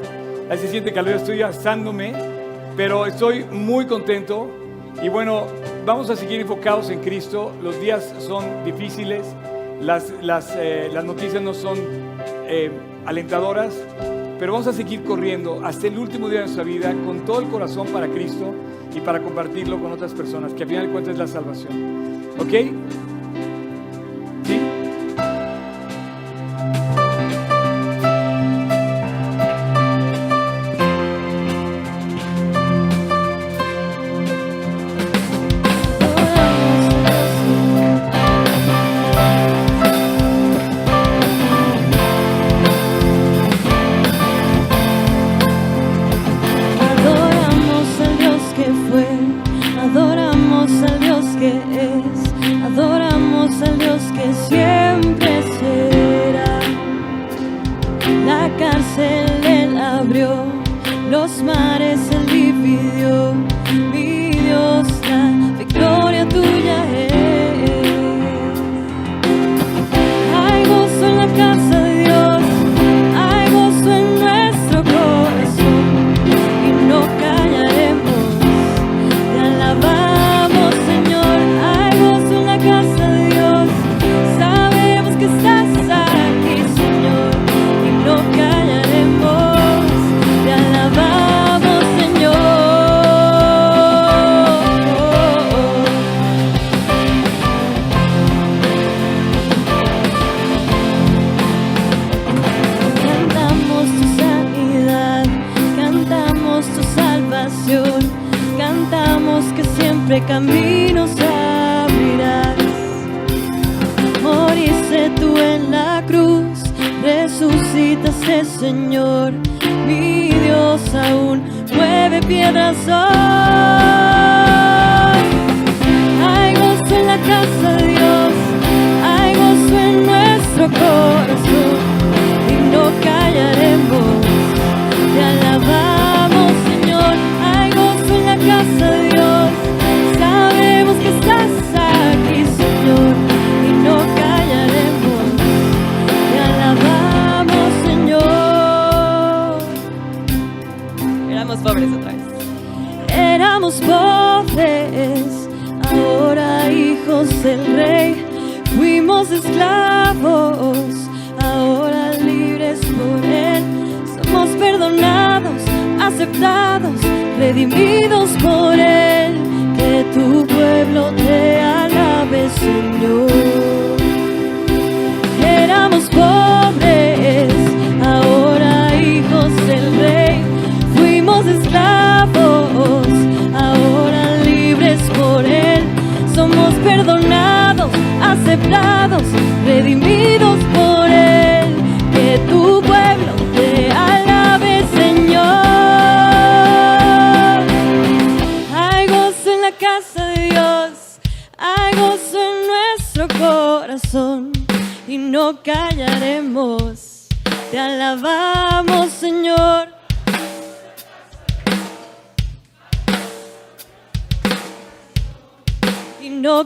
A: Se siente calor, estoy asándome, pero estoy muy contento. Y bueno, vamos a seguir enfocados en Cristo. Los días son difíciles, las, las, eh, las noticias no son eh, alentadoras, pero vamos a seguir corriendo hasta el último día de nuestra vida con todo el corazón para Cristo y para compartirlo con otras personas, que al final de cuentas es la salvación. ¿Ok?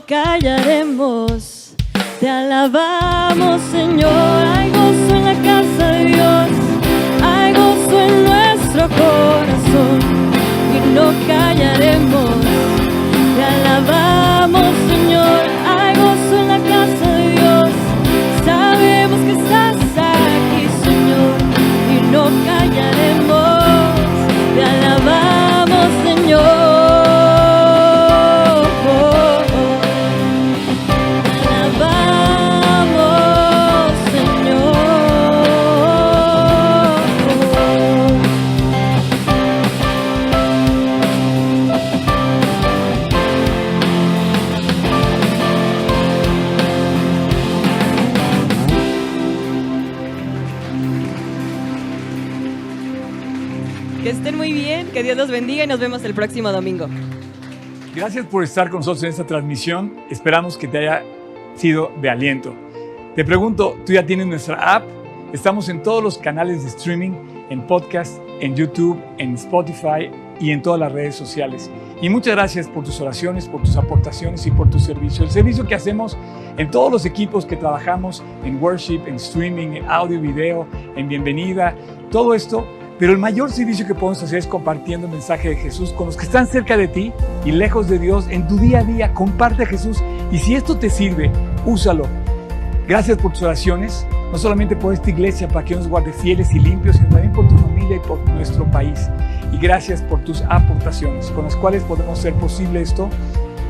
C: Callaremos. Te alabamos, Señor. Hay gozo en la casa de Dios. Hay gozo en nuestro corazón. Y no callaremos. Te alabamos,
D: y nos vemos el próximo domingo.
A: Gracias por estar con nosotros en esta transmisión. Esperamos que te haya sido de aliento. Te pregunto, ¿tú ya tienes nuestra app? Estamos en todos los canales de streaming, en podcast, en YouTube, en Spotify y en todas las redes sociales. Y muchas gracias por tus oraciones, por tus aportaciones y por tu servicio. El servicio que hacemos en todos los equipos que trabajamos en worship, en streaming, en audio, video, en bienvenida, todo esto pero el mayor servicio que podemos hacer es compartiendo el mensaje de Jesús con los que están cerca de ti y lejos de Dios en tu día a día. Comparte a Jesús y si esto te sirve, úsalo. Gracias por tus oraciones, no solamente por esta iglesia para que nos guarde fieles y limpios, sino también por tu familia y por nuestro país. Y gracias por tus aportaciones con las cuales podemos hacer posible esto.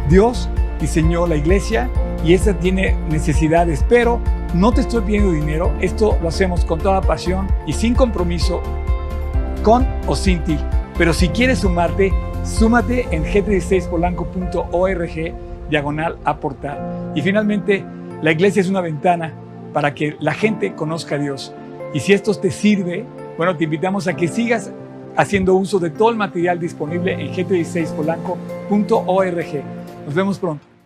A: Dios diseñó la iglesia y esa tiene necesidades, pero no te estoy pidiendo dinero, esto lo hacemos con toda pasión y sin compromiso con o sin ti. Pero si quieres sumarte, súmate en g16polanco.org diagonal aportar. Y finalmente, la iglesia es una ventana para que la gente conozca a Dios. Y si esto te sirve, bueno, te invitamos a que sigas haciendo uso de todo el material disponible en g16polanco.org. Nos vemos pronto.